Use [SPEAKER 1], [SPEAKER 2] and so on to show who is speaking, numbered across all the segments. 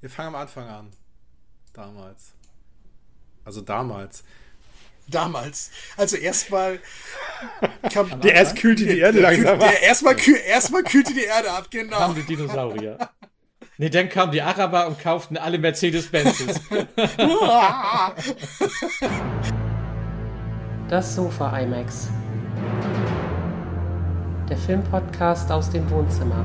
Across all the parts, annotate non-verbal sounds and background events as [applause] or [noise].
[SPEAKER 1] Wir fangen am Anfang an. Damals. Also damals.
[SPEAKER 2] Damals. Also erstmal [laughs] kam.
[SPEAKER 1] Der erst kühlte die Erde langsam
[SPEAKER 2] ab. Erstmal kühl, erstmal kühlte die Erde ab, genau.
[SPEAKER 3] Kamen die Dinosaurier. Nee, dann kamen die Araber und kauften alle Mercedes-Benzes. [laughs]
[SPEAKER 4] Das Sofa IMAX. Der Filmpodcast aus dem Wohnzimmer.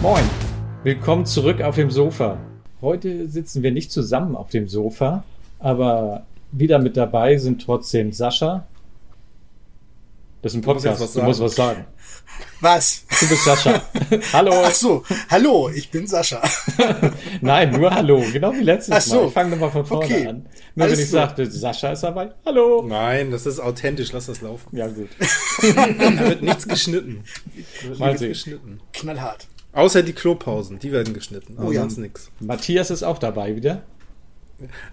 [SPEAKER 3] Moin, willkommen zurück auf dem Sofa. Heute sitzen wir nicht zusammen auf dem Sofa, aber wieder mit dabei sind trotzdem Sascha. Das ist ein Podcast, du, du musst was sagen.
[SPEAKER 2] Was?
[SPEAKER 3] Du bist Sascha. [laughs] hallo.
[SPEAKER 2] Ach so, hallo, ich bin Sascha. [laughs]
[SPEAKER 3] Nein, nur hallo, genau wie letztes Ach so. Mal. Ich fange nochmal von vorne okay. an. Nur Alles wenn ich so. sagte, Sascha ist dabei, hallo.
[SPEAKER 1] Nein, das ist authentisch, lass das laufen.
[SPEAKER 3] Ja, gut. [laughs]
[SPEAKER 1] da wird nichts geschnitten.
[SPEAKER 2] Mal sehen. geschnitten. Knallhart.
[SPEAKER 1] Außer die Klopausen, die werden geschnitten.
[SPEAKER 2] Oh ja.
[SPEAKER 1] sonst nix.
[SPEAKER 3] Matthias ist auch dabei wieder.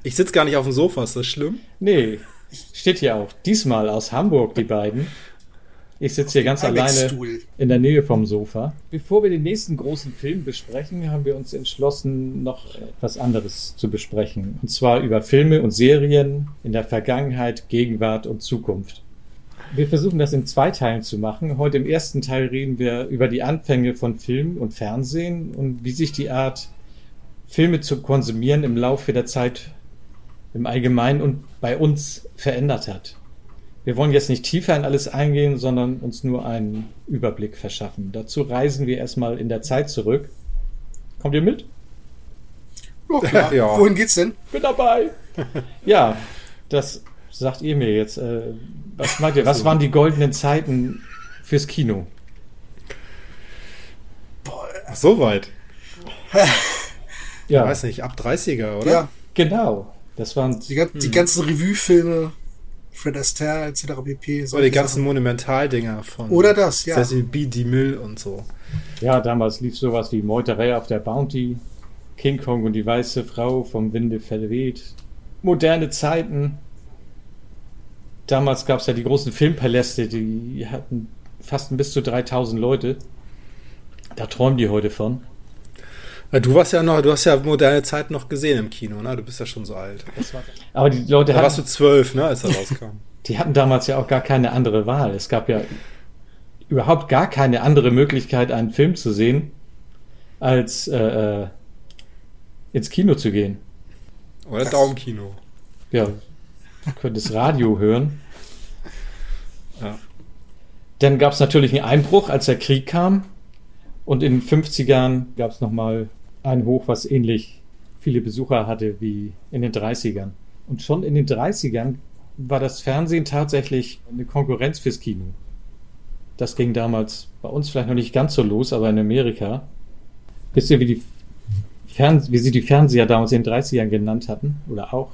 [SPEAKER 1] Ich sitze gar nicht auf dem Sofa, ist das schlimm?
[SPEAKER 3] Nee, steht hier auch. Diesmal aus Hamburg, die beiden. Ich sitze hier ganz alleine in der Nähe vom Sofa. Bevor wir den nächsten großen Film besprechen, haben wir uns entschlossen, noch etwas anderes zu besprechen. Und zwar über Filme und Serien in der Vergangenheit, Gegenwart und Zukunft. Wir versuchen das in zwei Teilen zu machen. Heute im ersten Teil reden wir über die Anfänge von Film und Fernsehen und wie sich die Art, Filme zu konsumieren im Laufe der Zeit im Allgemeinen und bei uns verändert hat. Wir wollen jetzt nicht tiefer in alles eingehen, sondern uns nur einen Überblick verschaffen. Dazu reisen wir erstmal in der Zeit zurück. Kommt ihr mit?
[SPEAKER 2] Oh, klar. ja. Wohin geht's denn?
[SPEAKER 3] Bin dabei. ja, das sagt ihr mir jetzt. Äh, was meint ihr? Was waren die goldenen Zeiten fürs Kino?
[SPEAKER 1] Boah, so weit. [laughs] ja. Ich weiß nicht, ab 30er, oder? Ja.
[SPEAKER 3] Genau. Das waren
[SPEAKER 2] die, die hm. ganzen Revue-Filme, Fred Astaire etc. pp.
[SPEAKER 1] Oder die ganzen Monumentaldinger von
[SPEAKER 2] Oder das, ja.
[SPEAKER 1] Cecil B. DeMille und so.
[SPEAKER 3] Ja, damals lief sowas wie Meuterei auf der Bounty, King Kong und die weiße Frau vom Winde verweht. Moderne Zeiten, damals gab es ja die großen Filmpaläste, die hatten fast bis zu 3000 Leute. Da träumen die heute von.
[SPEAKER 1] Du warst ja noch, du hast ja moderne Zeit noch gesehen im Kino, ne? Du bist ja schon so alt.
[SPEAKER 3] Aber die Leute
[SPEAKER 1] da hatten, warst du zwölf, ne, als er rauskam. [laughs]
[SPEAKER 3] Die hatten damals ja auch gar keine andere Wahl. Es gab ja überhaupt gar keine andere Möglichkeit, einen Film zu sehen, als äh, äh ins Kino zu gehen.
[SPEAKER 1] Oder Daumenkino.
[SPEAKER 3] Ja, könntest Radio hören. Ja. Dann gab es natürlich einen Einbruch, als der Krieg kam. Und in den 50ern gab es nochmal ein Hoch, was ähnlich viele Besucher hatte wie in den 30ern. Und schon in den 30ern war das Fernsehen tatsächlich eine Konkurrenz fürs Kino. Das ging damals bei uns vielleicht noch nicht ganz so los, aber in Amerika. Wisst ihr, wie, die Fern wie sie die Fernseher damals in den 30ern genannt hatten? Oder auch?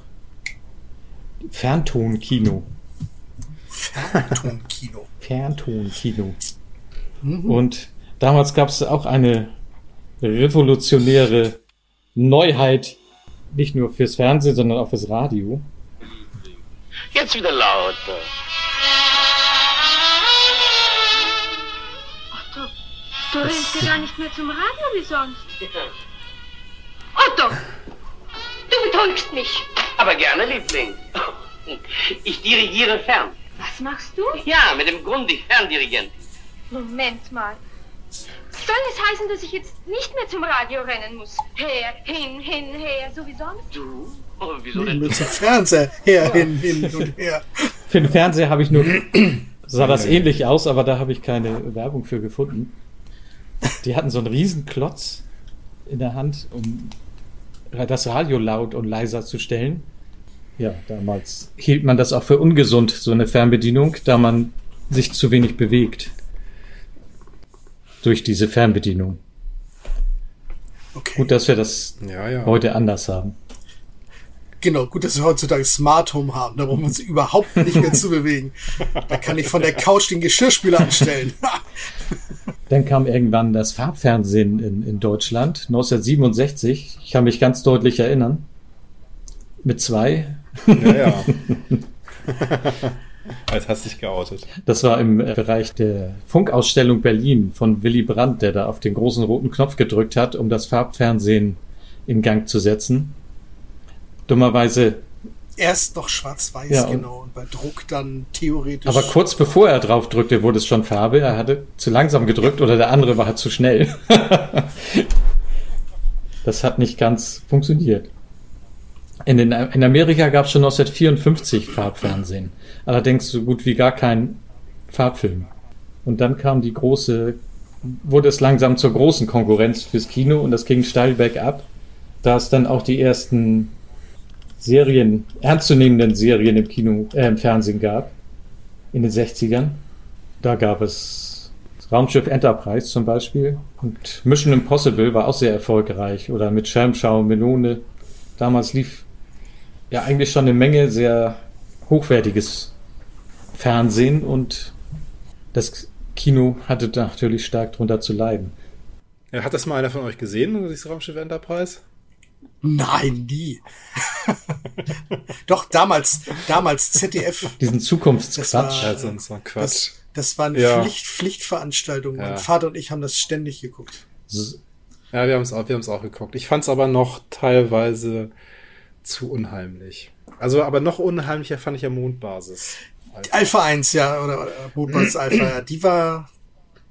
[SPEAKER 3] Ferntonkino.
[SPEAKER 2] Ferntonkino. [laughs]
[SPEAKER 3] Ferntonkino. Mhm. Und damals gab es auch eine revolutionäre Neuheit, nicht nur fürs Fernsehen, sondern auch fürs Radio.
[SPEAKER 5] Jetzt wieder lauter.
[SPEAKER 6] Otto, du rennst ja gar nicht mehr zum Radio wie sonst. Otto, du betäubst mich.
[SPEAKER 5] Aber gerne, Liebling. Ich dirigiere fern.
[SPEAKER 6] Was machst du?
[SPEAKER 5] Ja, mit dem Grundig Ferndirigent.
[SPEAKER 6] Moment mal. Soll es heißen, dass ich jetzt nicht mehr zum Radio rennen muss? Her, hin, hin, her, so wie sonst?
[SPEAKER 5] Du? Oh, wieso denn?
[SPEAKER 2] Mit zum Fernseher. Her, hin, hin und her.
[SPEAKER 3] Für den Fernseher habe ich nur. sah das ähnlich aus, aber da habe ich keine Werbung für gefunden. Die hatten so einen riesen Klotz in der Hand, um das Radio laut und leiser zu stellen. Ja, damals hielt man das auch für ungesund, so eine Fernbedienung, da man sich zu wenig bewegt. Durch diese Fernbedienung. Okay. Gut, dass wir das ja, ja. heute anders haben.
[SPEAKER 2] Genau, gut, dass wir heutzutage Smart Home haben. Da brauchen wir uns überhaupt nicht mehr zu bewegen. Da kann ich von der Couch den Geschirrspüler anstellen. [laughs]
[SPEAKER 3] Dann kam irgendwann das Farbfernsehen in, in Deutschland, 1967. Ich kann mich ganz deutlich erinnern. Mit zwei.
[SPEAKER 1] Ja, ja. [laughs] Als hast dich geoutet.
[SPEAKER 3] Das war im Bereich der Funkausstellung Berlin von Willy Brandt, der da auf den großen roten Knopf gedrückt hat, um das Farbfernsehen in Gang zu setzen. Dummerweise.
[SPEAKER 2] Erst noch schwarz-weiß, ja, genau, und bei Druck dann theoretisch.
[SPEAKER 3] Aber kurz bevor er drauf drückte, wurde es schon Farbe. Er hatte zu langsam gedrückt oder der andere war zu schnell. [laughs] das hat nicht ganz funktioniert. In, den, in Amerika gab es schon 1954 Farbfernsehen. Allerdings so gut wie gar kein Farbfilm. Und dann kam die große, wurde es langsam zur großen Konkurrenz fürs Kino und das ging steil bergab, da es dann auch die ersten Serien, ernstzunehmenden Serien im Kino, äh, im Fernsehen gab. In den 60ern. Da gab es Raumschiff Enterprise zum Beispiel. Und Mission Impossible war auch sehr erfolgreich. Oder mit Schelmschau, Melone. Damals lief ja eigentlich schon eine Menge sehr hochwertiges Fernsehen und das Kino hatte natürlich stark darunter zu leiden.
[SPEAKER 1] Hat das mal einer von euch gesehen, dieses Raumschiff Enterprise?
[SPEAKER 2] Nein, nie. [laughs] Doch, damals, damals ZDF.
[SPEAKER 3] Diesen Zukunftsquatsch.
[SPEAKER 2] Das war, so Quatsch. Das, das war eine ja. Pflicht, Pflichtveranstaltung. Ja. Mein Vater und ich haben das ständig geguckt.
[SPEAKER 1] Ja, wir haben es auch, wir haben es auch geguckt. Ich fand es aber noch teilweise zu unheimlich. Also, aber noch unheimlicher fand ich ja Mondbasis.
[SPEAKER 2] Alpha, Alpha 1, ja, oder, oder Mondbasis Alpha, ja, die war.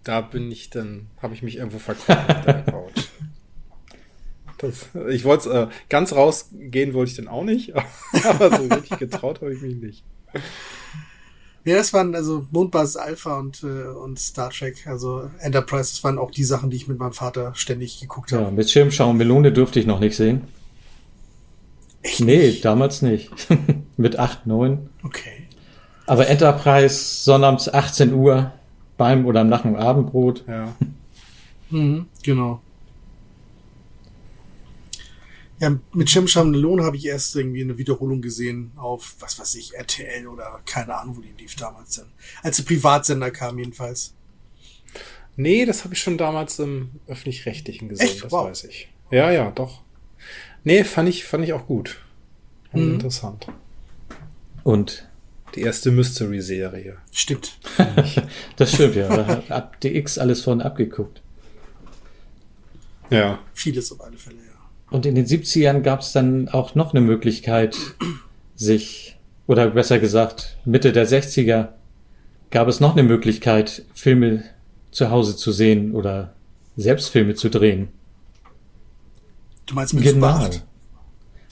[SPEAKER 1] Da bin ich dann, habe ich mich irgendwo verkauft auf der Couch. Das, ich wollte äh, ganz rausgehen wollte ich dann auch nicht, [laughs] aber so richtig getraut habe ich mich nicht.
[SPEAKER 2] Ja, das waren also Mondbasis Alpha und, äh, und Star Trek, also Enterprise, das waren auch die Sachen, die ich mit meinem Vater ständig geguckt habe. Ja,
[SPEAKER 3] mit Schirmschau und Melone durfte ich noch nicht sehen. Echt nee, nicht? damals nicht. [laughs] mit 8, 9.
[SPEAKER 2] Okay.
[SPEAKER 3] Aber Enterprise sonnabends 18 Uhr beim oder nach dem Abendbrot.
[SPEAKER 1] Ja.
[SPEAKER 2] mhm, genau. Ja, mit Schirmscham Lohn habe ich erst irgendwie eine Wiederholung gesehen auf, was weiß ich, RTL oder keine Ahnung, wo die lief damals denn. Als der Privatsender kam jedenfalls.
[SPEAKER 1] Nee, das habe ich schon damals im öffentlich-rechtlichen gesehen,
[SPEAKER 2] Echt?
[SPEAKER 1] das
[SPEAKER 2] wow.
[SPEAKER 1] weiß ich. Ja, ja, doch. Nee, fand ich, fand ich auch gut. Fand mhm. Interessant.
[SPEAKER 3] Und
[SPEAKER 1] die erste Mystery-Serie.
[SPEAKER 2] Stimmt.
[SPEAKER 3] das stimmt, ja. Da hat ab DX alles von abgeguckt.
[SPEAKER 1] Ja.
[SPEAKER 2] Vieles auf alle Fälle.
[SPEAKER 3] Und in den 70ern gab es dann auch noch eine Möglichkeit, sich, oder besser gesagt, Mitte der 60er gab es noch eine Möglichkeit, Filme zu Hause zu sehen oder selbst Filme zu drehen.
[SPEAKER 2] Du meinst mit genau.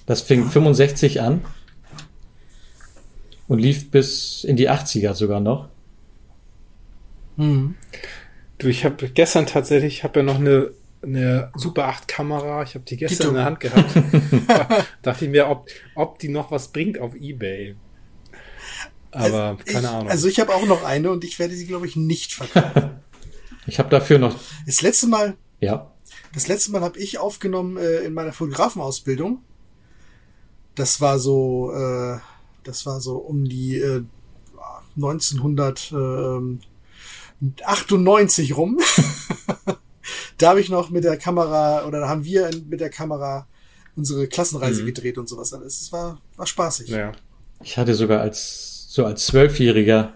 [SPEAKER 3] Das fing ja. 65 an und lief bis in die 80er sogar noch.
[SPEAKER 1] Hm. Du, ich habe gestern tatsächlich, ich habe ja noch eine eine Super 8 Kamera. Ich habe die gestern Tito. in der Hand gehabt. [laughs] [laughs] Dachte ich mir, ob, ob die noch was bringt auf Ebay. Aber also keine
[SPEAKER 2] ich,
[SPEAKER 1] Ahnung.
[SPEAKER 2] Also ich habe auch noch eine und ich werde sie, glaube ich, nicht verkaufen. [laughs]
[SPEAKER 3] ich habe dafür noch.
[SPEAKER 2] Das letzte Mal.
[SPEAKER 3] Ja.
[SPEAKER 2] Das letzte Mal habe ich aufgenommen äh, in meiner Fotografenausbildung. Das war so, äh, das war so um die äh, 1998 rum. Da habe ich noch mit der Kamera oder da haben wir mit der Kamera unsere Klassenreise mhm. gedreht und sowas alles. Es war, war spaßig.
[SPEAKER 1] Ja.
[SPEAKER 3] Ich hatte sogar als so als Zwölfjähriger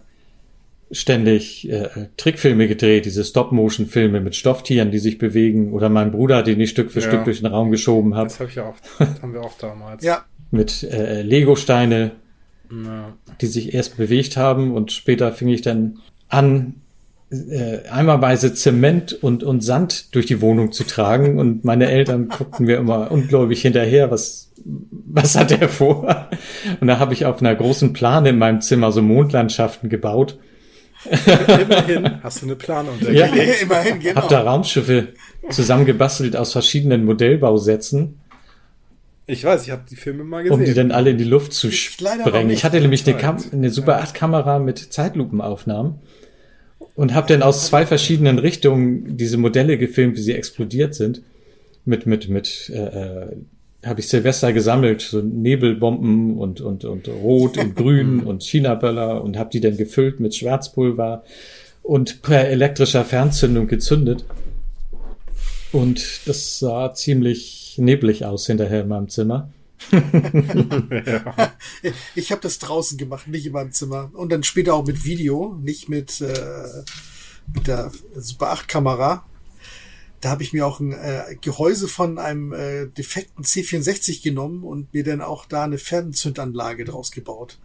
[SPEAKER 3] ständig äh, Trickfilme gedreht, diese Stop-Motion-Filme mit Stofftieren, die sich bewegen, oder mein Bruder, den ich Stück für ja. Stück durch den Raum geschoben habe.
[SPEAKER 1] Das hab ich auch, das [laughs] haben wir auch damals.
[SPEAKER 2] ja.
[SPEAKER 3] Mit äh, Lego-Steine, ja. die sich erst bewegt haben und später fing ich dann an, äh, eimerweise Zement und, und Sand durch die Wohnung zu tragen und meine Eltern guckten mir immer ungläubig hinterher, was, was hat er vor? Und da habe ich auf einer großen Plane in meinem Zimmer so Mondlandschaften gebaut.
[SPEAKER 1] Immerhin hast du eine Plane
[SPEAKER 3] untergelegt. Ja, immerhin, genau. Hab da Raumschiffe zusammengebastelt aus verschiedenen Modellbausätzen.
[SPEAKER 1] Ich weiß, ich habe die Filme mal gesehen.
[SPEAKER 3] Um die dann alle in die Luft zu sprengen. Ich hatte nämlich eine, Kam eine Super 8 Kamera mit Zeitlupenaufnahmen und habe dann aus zwei verschiedenen Richtungen diese Modelle gefilmt, wie sie explodiert sind. Mit mit mit äh, äh, habe ich Silvester gesammelt, so Nebelbomben und und und Rot und Grün [laughs] und China-Böller und habe die dann gefüllt mit Schwarzpulver und per elektrischer Fernzündung gezündet. Und das sah ziemlich neblig aus hinterher in meinem Zimmer.
[SPEAKER 2] Ja. [laughs] Ich habe das draußen gemacht, nicht in meinem Zimmer. Und dann später auch mit Video, nicht mit, äh, mit der Super 8 Kamera. Da habe ich mir auch ein äh, Gehäuse von einem äh, defekten C64 genommen und mir dann auch da eine Fernzündanlage draus gebaut.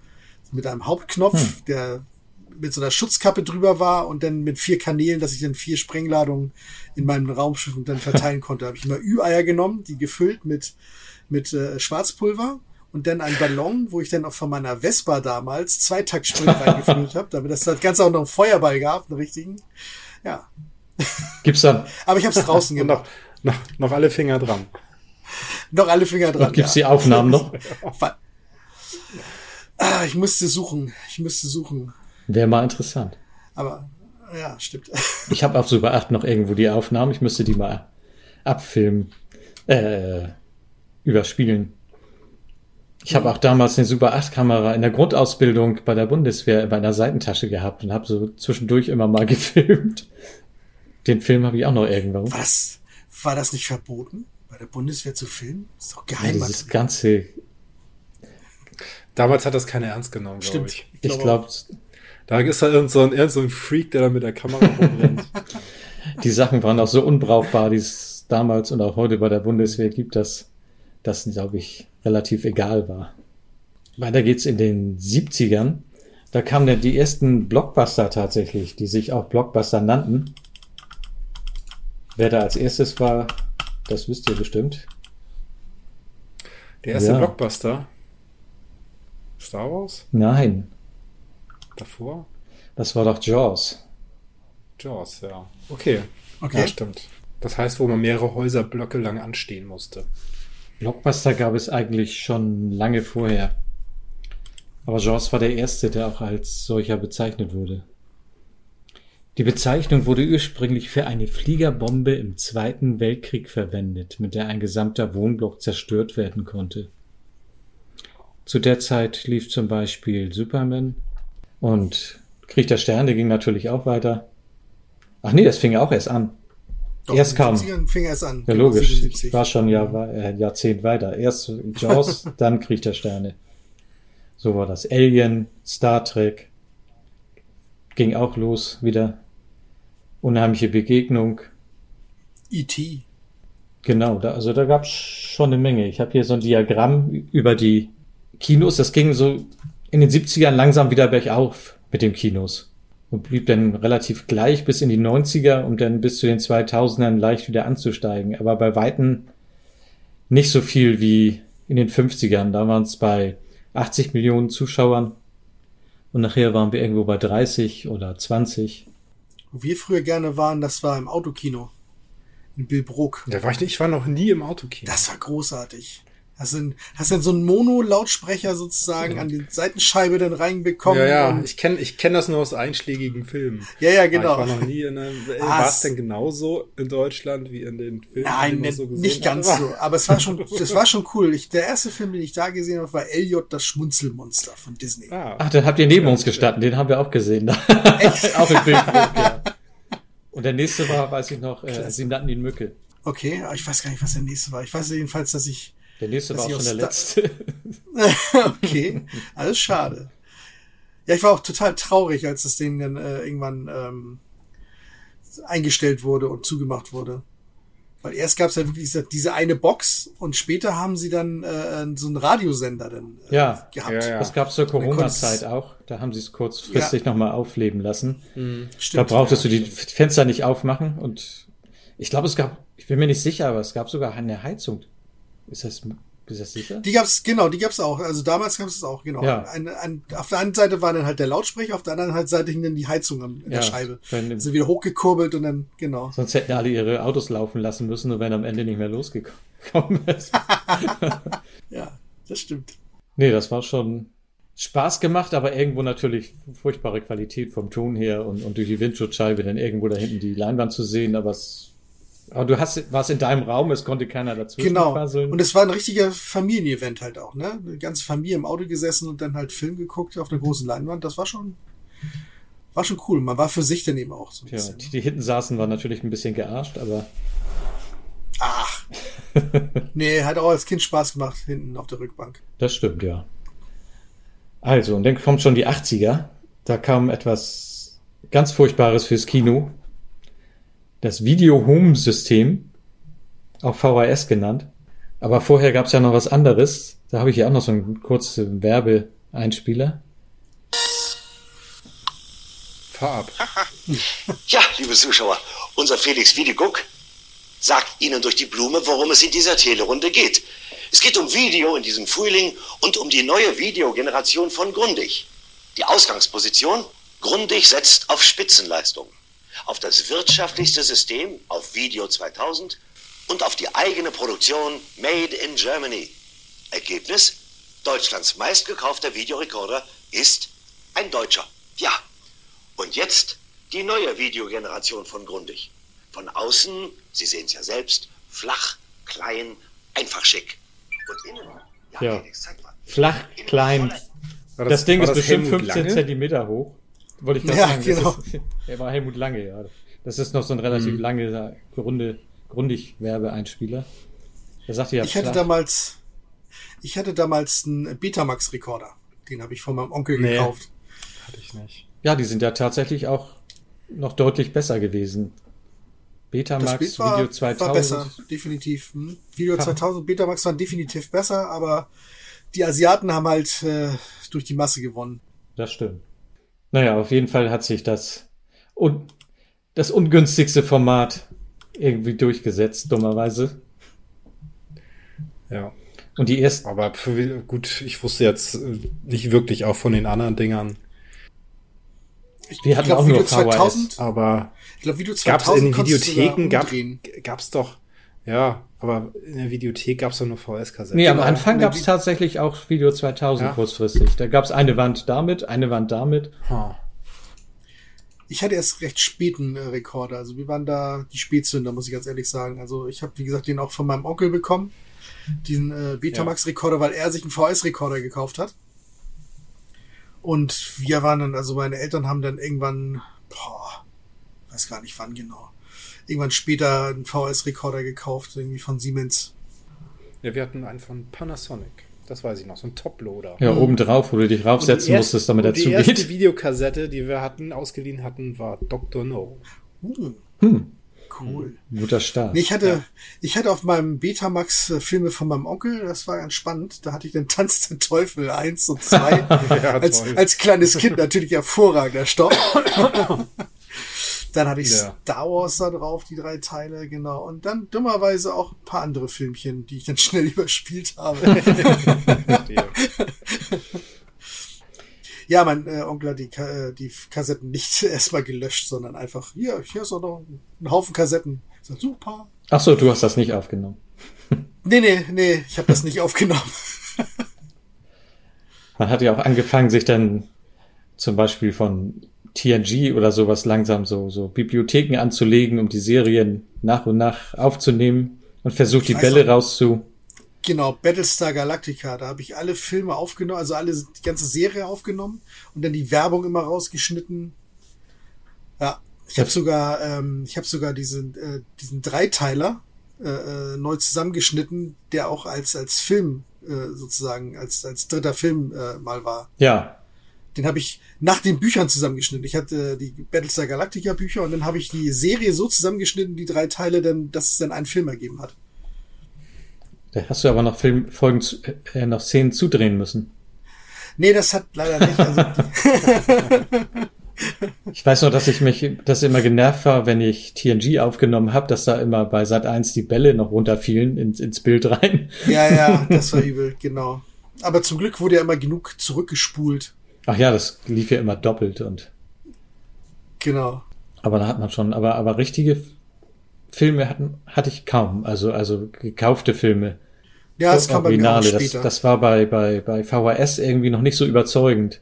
[SPEAKER 2] Mit einem Hauptknopf, hm. der mit so einer Schutzkappe drüber war und dann mit vier Kanälen, dass ich dann vier Sprengladungen in meinem Raumschiff und dann verteilen konnte. habe ich immer Ü-Eier genommen, die gefüllt mit, mit äh, Schwarzpulver und dann ein Ballon, wo ich dann auch von meiner Vespa damals zwei Taktsprünge [laughs] reingefüllt habe, damit das, das Ganze auch noch einen Feuerball gab, einen richtigen. Ja.
[SPEAKER 3] Gibt's dann? [laughs]
[SPEAKER 2] Aber ich habe es draußen gemacht. [laughs]
[SPEAKER 1] noch, noch, noch alle Finger dran.
[SPEAKER 2] noch alle Finger dran. Und
[SPEAKER 3] gibt's ja. die Aufnahmen noch?
[SPEAKER 2] ah, ich musste suchen. Ich müsste suchen.
[SPEAKER 3] Wäre mal interessant.
[SPEAKER 2] Aber ja, stimmt.
[SPEAKER 3] Ich habe auf Super 8 noch irgendwo die Aufnahmen. Ich müsste die mal abfilmen, äh, überspielen. Ich habe auch damals eine Super 8 Kamera in der Grundausbildung bei der Bundeswehr bei einer Seitentasche gehabt und habe so zwischendurch immer mal [laughs] gefilmt. Den Film habe ich auch noch irgendwo.
[SPEAKER 2] Was? War das nicht verboten, bei der Bundeswehr zu filmen? Das ist doch geheim. Ja,
[SPEAKER 3] dieses ganze.
[SPEAKER 1] Damals hat das keiner ernst genommen,
[SPEAKER 3] glaube ich. Ich glaube, glaub,
[SPEAKER 1] da ist da irgend so, ein, irgend so ein Freak, der da mit der Kamera rumrennt. [laughs]
[SPEAKER 3] die Sachen waren auch so unbrauchbar, die es damals und auch heute bei der Bundeswehr gibt, dass das, glaube ich, relativ egal war. Weiter geht's in den 70ern. Da kamen dann die ersten Blockbuster tatsächlich, die sich auch Blockbuster nannten. Wer da als erstes war, das wisst ihr bestimmt.
[SPEAKER 1] Der erste ja. Blockbuster? Star Wars?
[SPEAKER 3] Nein.
[SPEAKER 1] Davor?
[SPEAKER 3] Das war doch Jaws.
[SPEAKER 1] Jaws, ja. Okay. Okay. Ja, stimmt. Das heißt, wo man mehrere Häuserblöcke lang anstehen musste.
[SPEAKER 3] Blockbuster gab es eigentlich schon lange vorher. Aber Jaws war der erste, der auch als solcher bezeichnet wurde. Die Bezeichnung wurde ursprünglich für eine Fliegerbombe im Zweiten Weltkrieg verwendet, mit der ein gesamter Wohnblock zerstört werden konnte. Zu der Zeit lief zum Beispiel Superman, und Krieg der Sterne ging natürlich auch weiter. Ach nee, das fing ja auch erst an. Doch, erst kam.
[SPEAKER 2] Fing erst an.
[SPEAKER 3] Ja, genau, logisch. 77. War schon ja, war, äh, Jahrzehnt weiter. Erst Jaws, [laughs] dann Krieg der Sterne. So war das. Alien, Star Trek. Ging auch los wieder. Unheimliche Begegnung.
[SPEAKER 2] E.T.
[SPEAKER 3] Genau, da, also da gab's schon eine Menge. Ich habe hier so ein Diagramm über die Kinos. Das ging so in den 70ern langsam wieder bergauf mit den Kinos und blieb dann relativ gleich bis in die 90er, um dann bis zu den 2000ern leicht wieder anzusteigen. Aber bei Weitem nicht so viel wie in den 50ern. Da waren es bei 80 Millionen Zuschauern und nachher waren wir irgendwo bei 30 oder 20.
[SPEAKER 2] Wo wir früher gerne waren, das war im Autokino. In Billbrook.
[SPEAKER 1] Da war ich, ich war noch nie im Autokino.
[SPEAKER 2] Das war großartig. Hast du, hast du so einen Mono-Lautsprecher sozusagen ja. an die Seitenscheibe dann reinbekommen?
[SPEAKER 1] Ja, ja, ich kenne ich kenn das nur aus einschlägigen Filmen.
[SPEAKER 2] Ja, ja, genau.
[SPEAKER 1] Aber ich war noch nie in einem, [laughs] war es denn genauso in Deutschland wie in den Filmen?
[SPEAKER 2] Nein,
[SPEAKER 1] die
[SPEAKER 2] so nicht ganz so. Aber es war schon, das war schon cool. Ich, der erste Film, den ich da gesehen habe, war Elliot, das Schmunzelmonster von Disney.
[SPEAKER 3] Ah, Ach, den habt ihr neben uns gestanden. Den haben wir auch gesehen. [laughs] Echt? auch im Bild. ja. Und der nächste war, weiß ich noch, äh, sie nannten ihn Mücke.
[SPEAKER 2] Okay, aber ich weiß gar nicht, was der nächste war. Ich weiß jedenfalls, dass ich
[SPEAKER 3] der nächste war auch schon der letzte. [laughs]
[SPEAKER 2] okay, alles schade. Ja, ich war auch total traurig, als das Ding dann äh, irgendwann ähm, eingestellt wurde und zugemacht wurde. Weil erst gab es ja wirklich diese, diese, eine Box und später haben sie dann äh, so einen Radiosender dann
[SPEAKER 3] äh, ja, gehabt. Ja, ja. Das gab es zur Corona-Zeit auch. Da haben sie es kurzfristig ja. nochmal aufleben lassen. Mhm, stimmt, da brauchtest ja, du die Fenster nicht aufmachen und ich glaube, es gab, ich bin mir nicht sicher, aber es gab sogar eine Heizung ist das, ist das sicher?
[SPEAKER 2] Die gab's, genau, die gab's auch. Also damals gab's es auch, genau. Ja. Ein, ein, auf der einen Seite war dann halt der Lautsprecher, auf der anderen Seite hing dann die Heizung an, ja, der Scheibe. Wenn, sind wieder hochgekurbelt und dann, genau.
[SPEAKER 3] Sonst hätten alle ihre Autos laufen lassen müssen und wären am Ende nicht mehr losgekommen. [laughs]
[SPEAKER 2] ja, das stimmt.
[SPEAKER 3] Nee, das war schon Spaß gemacht, aber irgendwo natürlich furchtbare Qualität vom Ton her und, und durch die Windschutzscheibe dann irgendwo da hinten die Leinwand zu sehen, aber es aber du hast, warst in deinem Raum, es konnte keiner dazu.
[SPEAKER 2] Genau. Quasseln. Und es war ein richtiger Familienevent halt auch, ne? Eine ganze Familie im Auto gesessen und dann halt Film geguckt auf einer großen Leinwand. Das war schon, war schon cool. Man war für sich dann eben auch so
[SPEAKER 3] ein ja, bisschen. Die, die hinten saßen, waren natürlich ein bisschen gearscht, aber.
[SPEAKER 2] Ach, [laughs] nee, hat auch als Kind Spaß gemacht, hinten auf der Rückbank.
[SPEAKER 3] Das stimmt, ja. Also, und dann kommt schon die 80er. Da kam etwas ganz Furchtbares fürs Kino. Das Video-Home-System, auch VHS genannt. Aber vorher gab es ja noch was anderes. Da habe ich ja auch noch so einen kurzen Werbeeinspieler.
[SPEAKER 1] Fahr ab. [laughs]
[SPEAKER 7] ja, liebe Zuschauer, unser Felix Wiedeguck sagt Ihnen durch die Blume, worum es in dieser Telerunde geht. Es geht um Video in diesem Frühling und um die neue Videogeneration von Grundig. Die Ausgangsposition? Grundig setzt auf Spitzenleistung, auf das wirtschaftlichste System, auf Video 2000 und auf die eigene Produktion Made in Germany. Ergebnis? Deutschlands meistgekaufter Videorekorder ist ein Deutscher. Ja. Und jetzt die neue Videogeneration von Grundig. Von außen, Sie sehen es ja selbst, flach, klein, einfach schick.
[SPEAKER 3] Und innen, ja, ja. Felix, zeig mal. Flach, klein. Das, das, Ding ist bestimmt Helmut 15 Lange? Zentimeter hoch. Wollte ich gerade ja, sagen. Genau. Ist, [laughs] er war Helmut Lange, ja. Das ist noch so ein relativ mhm. lange, runde, grundig Werbeeinspieler.
[SPEAKER 2] Er sagte ja, ich hatte damals, ich hatte damals einen Betamax-Rekorder. Den habe ich von meinem Onkel nee, gekauft.
[SPEAKER 3] Hatte ich nicht. Ja, die sind ja tatsächlich auch noch deutlich besser gewesen.
[SPEAKER 2] Betamax, war, Video 2000. War besser, definitiv. Hm. Video 2000, Betamax waren definitiv besser, aber die Asiaten haben halt äh, durch die Masse gewonnen.
[SPEAKER 3] Das stimmt. Naja, auf jeden Fall hat sich das, un das ungünstigste Format irgendwie durchgesetzt, dummerweise.
[SPEAKER 1] Ja. Und die ersten. Aber für, gut, ich wusste jetzt äh, nicht wirklich auch von den anderen Dingern.
[SPEAKER 2] Ich, wir hatten glaub, auch Video nur VHS, 2000,
[SPEAKER 1] aber ich glaube, Video 2000 gab's in den Videotheken gab, gab's doch ja, aber in der Videothek gab's doch nur VS-Kassetten.
[SPEAKER 3] Nee, am Anfang gab's tatsächlich auch Video 2000 ja? kurzfristig. Da gab's eine Wand damit, eine Wand damit. Huh.
[SPEAKER 2] Ich hatte erst recht späten äh, Rekorder. Also wir waren da die Spätzünder, muss ich ganz ehrlich sagen. Also ich habe, wie gesagt, den auch von meinem Onkel bekommen. Diesen äh, Betamax-Rekorder, weil er sich einen VS-Rekorder gekauft hat. Und wir waren dann, also meine Eltern haben dann irgendwann, boah, weiß gar nicht wann genau, irgendwann später einen VS-Rekorder gekauft, irgendwie von Siemens.
[SPEAKER 1] Ja, wir hatten einen von Panasonic. Das weiß ich noch, so ein Toploader.
[SPEAKER 3] Ja, hm. obendrauf, wo du dich raufsetzen erst, musstest, damit er zugeht. Die erste
[SPEAKER 1] Videokassette, die wir hatten, ausgeliehen hatten, war Dr. No.
[SPEAKER 2] Hm. Hm. Cool.
[SPEAKER 3] Guter Start.
[SPEAKER 2] Nee, ich hatte, ja. ich hatte auf meinem Betamax äh, Filme von meinem Onkel, das war ganz spannend. Da hatte ich den Tanz der Teufel 1 und 2. [laughs] ja, als, als kleines Kind natürlich hervorragender Stoff. [coughs] Dann hatte ich ja. Star Wars da drauf, die drei Teile, genau. Und dann dummerweise auch ein paar andere Filmchen, die ich dann [laughs] schnell überspielt habe. ja, mein äh, Onkel hat die, äh, die Kassetten nicht [laughs] erstmal gelöscht, sondern einfach, hier, hier ist auch noch ein Haufen Kassetten. Sag, super.
[SPEAKER 3] Ach so, du hast das nicht aufgenommen. [laughs]
[SPEAKER 2] nee, nee, nee, ich habe das nicht aufgenommen.
[SPEAKER 3] Man hat ja auch angefangen, sich dann zum Beispiel von TNG oder sowas langsam so, so Bibliotheken anzulegen, um die Serien nach und nach aufzunehmen und versucht die Bälle auch, rauszu.
[SPEAKER 2] Genau, Battlestar Galactica, da habe ich alle Filme aufgenommen, also alle die ganze Serie aufgenommen und dann die Werbung immer rausgeschnitten. Ja, ich habe sogar, ähm, ich habe sogar diesen äh, diesen Dreiteiler äh, äh, neu zusammengeschnitten, der auch als als Film äh, sozusagen als als dritter Film äh, mal war.
[SPEAKER 3] Ja,
[SPEAKER 2] den habe ich nach den Büchern zusammengeschnitten. Ich hatte die Battlestar Galactica Bücher und dann habe ich die Serie so zusammengeschnitten, die drei Teile, dann, dass es dann einen Film ergeben hat.
[SPEAKER 3] Da hast du aber noch Film, Folgen, äh, noch Szenen zudrehen müssen.
[SPEAKER 2] Nee, das hat leider nicht. Also [laughs] [laughs]
[SPEAKER 3] ich weiß noch, dass ich mich, das immer genervt war, wenn ich TNG aufgenommen habe, dass da immer bei Sat 1 die Bälle noch runterfielen ins, ins Bild rein.
[SPEAKER 2] Ja, ja, das war [laughs] übel, genau. Aber zum Glück wurde ja immer genug zurückgespult.
[SPEAKER 3] Ach ja, das lief ja immer doppelt und.
[SPEAKER 2] Genau.
[SPEAKER 3] Aber da hat man schon, aber, aber richtige Filme hatten, hatte ich kaum. Also, also gekaufte Filme.
[SPEAKER 2] Ja, das kam Originale.
[SPEAKER 3] bei mir das, das war bei, bei, bei VHS irgendwie noch nicht so überzeugend.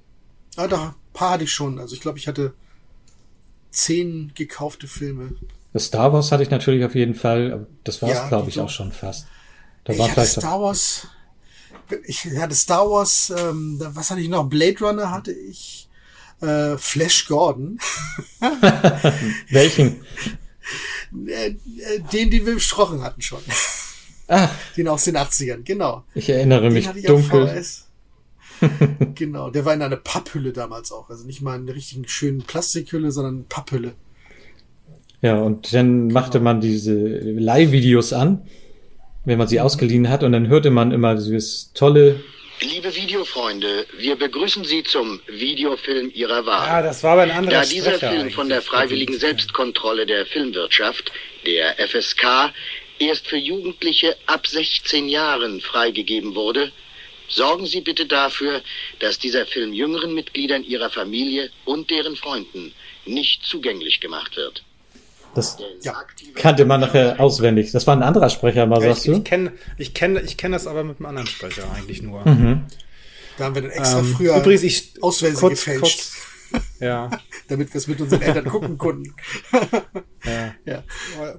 [SPEAKER 2] Ah, da, paar hatte ich schon. Also ich glaube, ich hatte zehn gekaufte Filme.
[SPEAKER 3] Das Star Wars hatte ich natürlich auf jeden Fall. Das war es, ja, glaube ich, auch schon fast.
[SPEAKER 2] Da ich war hatte Star Wars, ich hatte Star Wars, ähm, was hatte ich noch? Blade Runner hatte ich. Äh, Flash Gordon. [laughs]
[SPEAKER 3] Welchen? [laughs]
[SPEAKER 2] Äh, äh, den, den wir besprochen hatten schon. Ah. Den aus den 80ern, genau.
[SPEAKER 3] Ich erinnere den mich dunkel. [laughs]
[SPEAKER 2] genau, der war in einer Papphülle damals auch. Also nicht mal in einer richtigen schönen Plastikhülle, sondern Papphülle.
[SPEAKER 3] Ja, und dann genau. machte man diese Leihvideos an, wenn man sie ausgeliehen hat, und dann hörte man immer dieses tolle
[SPEAKER 7] Liebe Videofreunde, wir begrüßen Sie zum Videofilm Ihrer Wahl.
[SPEAKER 1] Ja, das war aber ein anderer
[SPEAKER 7] Da dieser Sprecher Film von der freiwilligen Selbstkontrolle der Filmwirtschaft, der FSK, erst für Jugendliche ab 16 Jahren freigegeben wurde, sorgen Sie bitte dafür, dass dieser Film jüngeren Mitgliedern Ihrer Familie und deren Freunden nicht zugänglich gemacht wird.
[SPEAKER 3] Das ja. kannte man nachher auswendig. Das war ein anderer Sprecher, mal
[SPEAKER 1] ja,
[SPEAKER 3] sagst
[SPEAKER 1] ich,
[SPEAKER 3] du?
[SPEAKER 1] Ich kenne ich kenn, ich kenn das aber mit einem anderen Sprecher eigentlich nur. Mhm.
[SPEAKER 2] Da haben wir dann extra ähm, früher
[SPEAKER 1] übrigens, ich,
[SPEAKER 2] Ausweise kurz, gefälscht. Kurz,
[SPEAKER 1] ja. [laughs]
[SPEAKER 2] Damit wir es mit unseren Eltern gucken konnten.
[SPEAKER 1] ja. ja.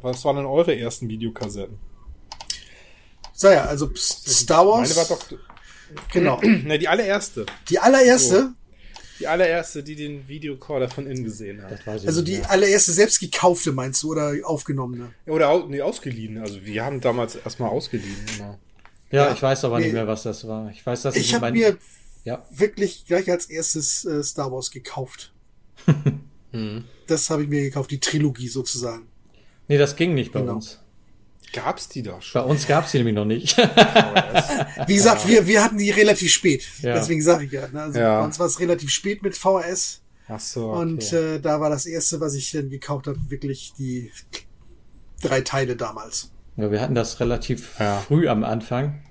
[SPEAKER 1] Was waren denn eure ersten Videokassetten?
[SPEAKER 2] So ja, also Star Wars.
[SPEAKER 1] Meine war doch.
[SPEAKER 2] Genau. [clears throat]
[SPEAKER 1] ne, die allererste.
[SPEAKER 2] Die allererste?
[SPEAKER 1] Die allererste, die den Videorekorder von innen gesehen hat.
[SPEAKER 2] Also die mehr. allererste selbst gekaufte, meinst du, oder aufgenommene?
[SPEAKER 1] Oder nee, ausgeliehen. Also wir haben damals erstmal ausgeliehen. Immer.
[SPEAKER 3] Ja, ja, ich weiß aber nee. nicht mehr, was das war. Ich weiß, dass
[SPEAKER 2] ich, ich habe mir ja. wirklich gleich als erstes äh, Star Wars gekauft. [laughs] Hm. das habe ich mir gekauft, die Trilogie sozusagen.
[SPEAKER 3] Nee, das ging nicht bei genau. uns.
[SPEAKER 1] Gab's die doch schon?
[SPEAKER 3] Bei uns gab's die nämlich noch nicht. [laughs]
[SPEAKER 2] Wie gesagt, ja. wir, wir hatten die relativ spät. Ja. Deswegen sage ich ja. Ne? Also ja. bei uns war es relativ spät mit VHS.
[SPEAKER 1] Ach so. Okay.
[SPEAKER 2] Und äh, da war das erste, was ich dann gekauft habe, wirklich die drei Teile damals.
[SPEAKER 3] Ja, wir hatten das relativ früh am Anfang.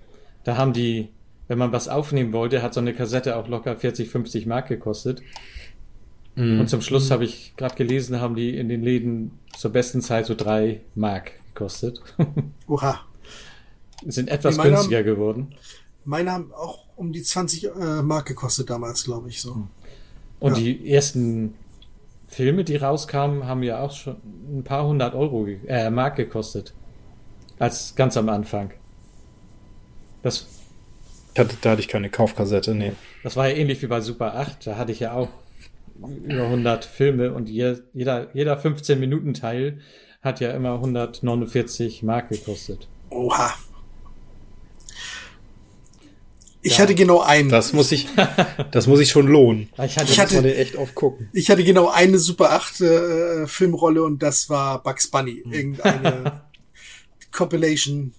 [SPEAKER 3] Da haben die, wenn man was aufnehmen wollte, hat so eine Kassette auch locker 40, 50 Mark gekostet. Mhm. Und zum Schluss habe ich gerade gelesen, haben die in den Läden zur besten Zeit so drei Mark gekostet.
[SPEAKER 2] Oha. [laughs]
[SPEAKER 3] Sind etwas günstiger haben, geworden.
[SPEAKER 2] Meine haben auch um die 20 äh, Mark gekostet damals, glaube ich, so. Hm.
[SPEAKER 3] Und ja. die ersten Filme, die rauskamen, haben ja auch schon ein paar hundert Euro, äh, Mark gekostet. Als ganz am Anfang. Das.
[SPEAKER 1] Hatte, da hatte ich keine Kaufkassette, nee.
[SPEAKER 3] Das war ja ähnlich wie bei Super 8. Da hatte ich ja auch über 100 Filme und jeder, jeder 15 Minuten Teil hat ja immer 149 Mark gekostet.
[SPEAKER 2] Oha. Ich ja. hatte genau einen.
[SPEAKER 1] Das muss ich, das muss ich schon lohnen. [laughs]
[SPEAKER 3] Ich hatte, ich hatte echt oft gucken.
[SPEAKER 2] Ich hatte genau eine Super 8 äh, Filmrolle und das war Bugs Bunny. Hm. Irgendeine [laughs] Compilation.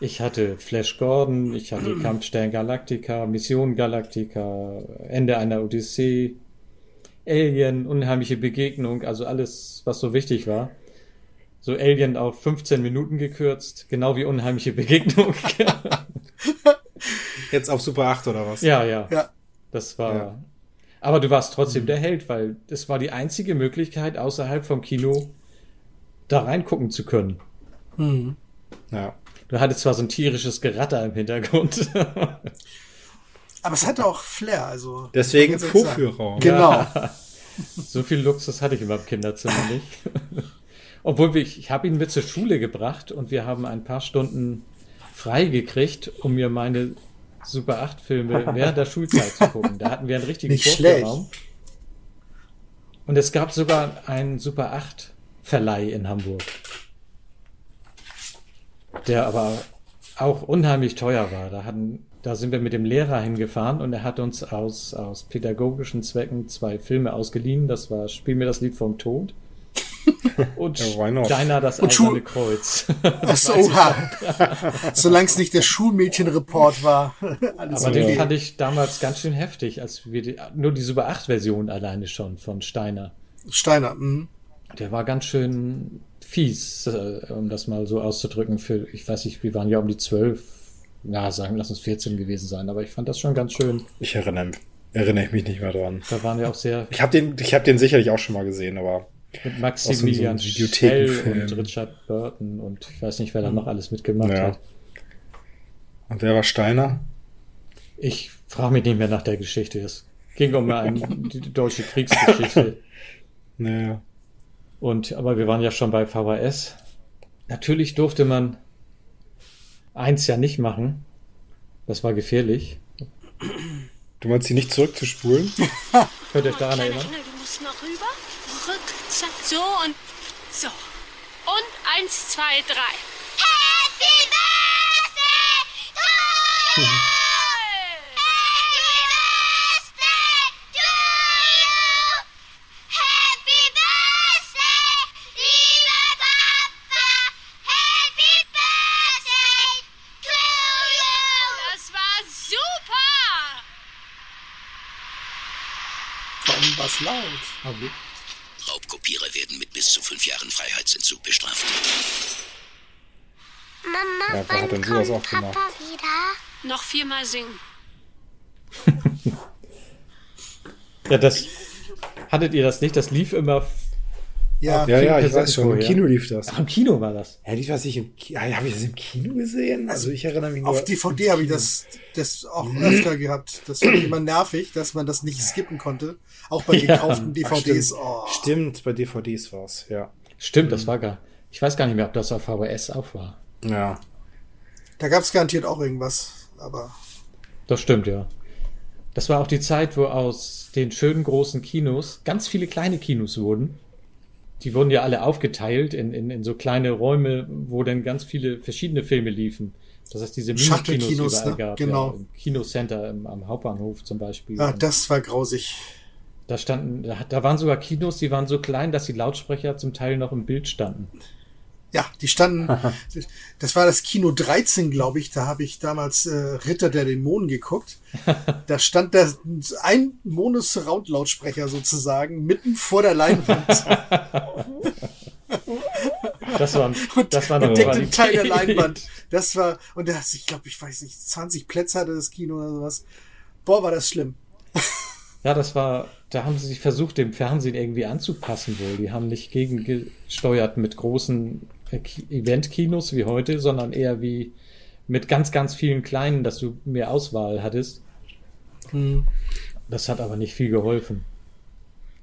[SPEAKER 3] Ich hatte Flash Gordon, ich hatte [clears throat] Kampfstern Galactica, Mission Galactica, Ende einer Odyssee, Alien, unheimliche Begegnung, also alles, was so wichtig war so Alien auf 15 Minuten gekürzt, genau wie unheimliche Begegnung. [laughs]
[SPEAKER 1] Jetzt auf Super 8 oder was?
[SPEAKER 3] Ja, ja. ja. Das war. Ja. Aber du warst trotzdem mhm. der Held, weil das war die einzige Möglichkeit, außerhalb vom Kino da reingucken zu können.
[SPEAKER 2] Mhm.
[SPEAKER 3] Ja. Du hattest zwar so ein tierisches Geratter im Hintergrund. [laughs]
[SPEAKER 2] Aber es hatte auch Flair, also. [laughs]
[SPEAKER 1] Deswegen Vorführraum.
[SPEAKER 2] Genau.
[SPEAKER 3] Ja. So viel Luxus hatte ich in meinem Kinderzimmer nicht. Obwohl wir, ich habe ihn mit zur Schule gebracht und wir haben ein paar Stunden frei gekriegt, um mir meine Super 8 Filme [laughs] während der Schulzeit zu gucken. Da hatten wir einen richtigen
[SPEAKER 2] Vorführraum.
[SPEAKER 3] Und es gab sogar einen Super 8 Verleih in Hamburg. Der aber auch unheimlich teuer war. Da hatten, da sind wir mit dem Lehrer hingefahren und er hat uns aus, aus pädagogischen Zwecken zwei Filme ausgeliehen. Das war Spiel mir das Lied vom Tod [laughs] und Steiner das und Eiserne Kreuz. [laughs]
[SPEAKER 2] Achso, oha. [laughs] Solange es nicht der Schulmädchenreport war.
[SPEAKER 3] Aber okay. den fand ich damals ganz schön heftig, als wir die, nur die Super 8 Version alleine schon von Steiner.
[SPEAKER 2] Steiner, mh.
[SPEAKER 3] Der war ganz schön fies, äh, um das mal so auszudrücken. Für, ich weiß nicht, wir waren ja um die 12, na, sagen, lass uns 14 gewesen sein, aber ich fand das schon ganz schön.
[SPEAKER 1] Ich erinnere, erinnere ich mich nicht mehr dran.
[SPEAKER 3] Da waren wir auch sehr.
[SPEAKER 1] Ich habe den, ich habe den sicherlich auch schon mal gesehen, aber
[SPEAKER 3] mit Maximilian so Schell und Richard Burton und ich weiß nicht, wer da noch alles mitgemacht ja. hat.
[SPEAKER 1] Und wer war Steiner?
[SPEAKER 3] Ich frage mich nicht mehr nach der Geschichte. Es ging um eine [laughs] die deutsche Kriegsgeschichte. [laughs]
[SPEAKER 1] Naja.
[SPEAKER 3] Und, aber wir waren ja schon bei VHS. Natürlich durfte man eins ja nicht machen. Das war gefährlich.
[SPEAKER 1] Du meinst sie nicht zurückzuspulen? [laughs]
[SPEAKER 3] Könnt ihr euch daran erinnern?
[SPEAKER 8] Du musst noch rüber, zurück, zack, so und so. Und eins, zwei, drei. Happy Das war super!
[SPEAKER 2] Vor allem was laut.
[SPEAKER 7] Raubkopierer werden mit bis zu fünf Jahren Freiheitsentzug bestraft.
[SPEAKER 8] Mama,
[SPEAKER 1] Ja, wer hat denn sowas auch gemacht?
[SPEAKER 8] wieder? Noch viermal singen. [laughs]
[SPEAKER 3] Ja, das. Hattet ihr das nicht? Das lief immer.
[SPEAKER 2] Ja,
[SPEAKER 1] Ja, ja, ich weiß schon. Im. Kino lief das.
[SPEAKER 3] Ach, im Kino war das.
[SPEAKER 1] Ja, lief das nicht im Kino? Ja, habe ich das im Kino gesehen? Also ich erinnere mich nur.
[SPEAKER 2] auf DVD habe ich das, das auch öfter gehabt. Das fand ich immer nervig, dass man das nicht skippen konnte. Auch bei
[SPEAKER 3] Ja.
[SPEAKER 2] gekauften
[SPEAKER 1] Ach,
[SPEAKER 2] DVDs.
[SPEAKER 1] stimmt.
[SPEAKER 2] Oh.
[SPEAKER 1] Stimmt, bei DVDs war's. Ja.
[SPEAKER 3] Stimmt, das war gar. Ich weiß gar nicht mehr, ob das auf VHS auch war.
[SPEAKER 1] Ja.
[SPEAKER 2] Da gab es garantiert auch irgendwas. Aber
[SPEAKER 3] Das stimmt, ja. Das war auch die Zeit, wo aus den schönen großen Kinos ganz viele kleine Kinos wurden. Die wurden ja alle aufgeteilt in, in, in so kleine Räume, wo dann ganz viele verschiedene Filme liefen. Das heißt, diese Mini-Kinos überall
[SPEAKER 2] ne?
[SPEAKER 3] gab.
[SPEAKER 2] Genau.
[SPEAKER 3] Ja, Im Kinocenter im, am Hauptbahnhof zum Beispiel.
[SPEAKER 2] ah, das war grausig.
[SPEAKER 3] da standen, da, da waren sogar Kinos, die waren so klein, dass die Lautsprecher zum Teil noch im Bild standen.
[SPEAKER 2] Ja, die standen. [laughs] das war das Kino 13, glaube ich. Da habe ich damals äh, Ritter der Dämonen geguckt. [laughs] Da stand da ein Mono-Surround-Lautsprecher sozusagen mitten vor der Leinwand. [laughs]
[SPEAKER 3] Das war, das war
[SPEAKER 2] und
[SPEAKER 3] eine
[SPEAKER 2] einen Teil der. Leinwand. Das war, und das, ich glaube, ich weiß nicht, 20 Plätze hatte das Kino oder sowas. Boah, war das schlimm.
[SPEAKER 3] Ja, das war, da haben sie sich versucht, dem Fernsehen irgendwie anzupassen wohl. Die haben nicht gegengesteuert mit großen Event-Kinos wie heute, sondern eher wie mit ganz, ganz vielen kleinen, dass du mehr Auswahl hattest.
[SPEAKER 2] Hm.
[SPEAKER 3] Das hat aber nicht viel geholfen.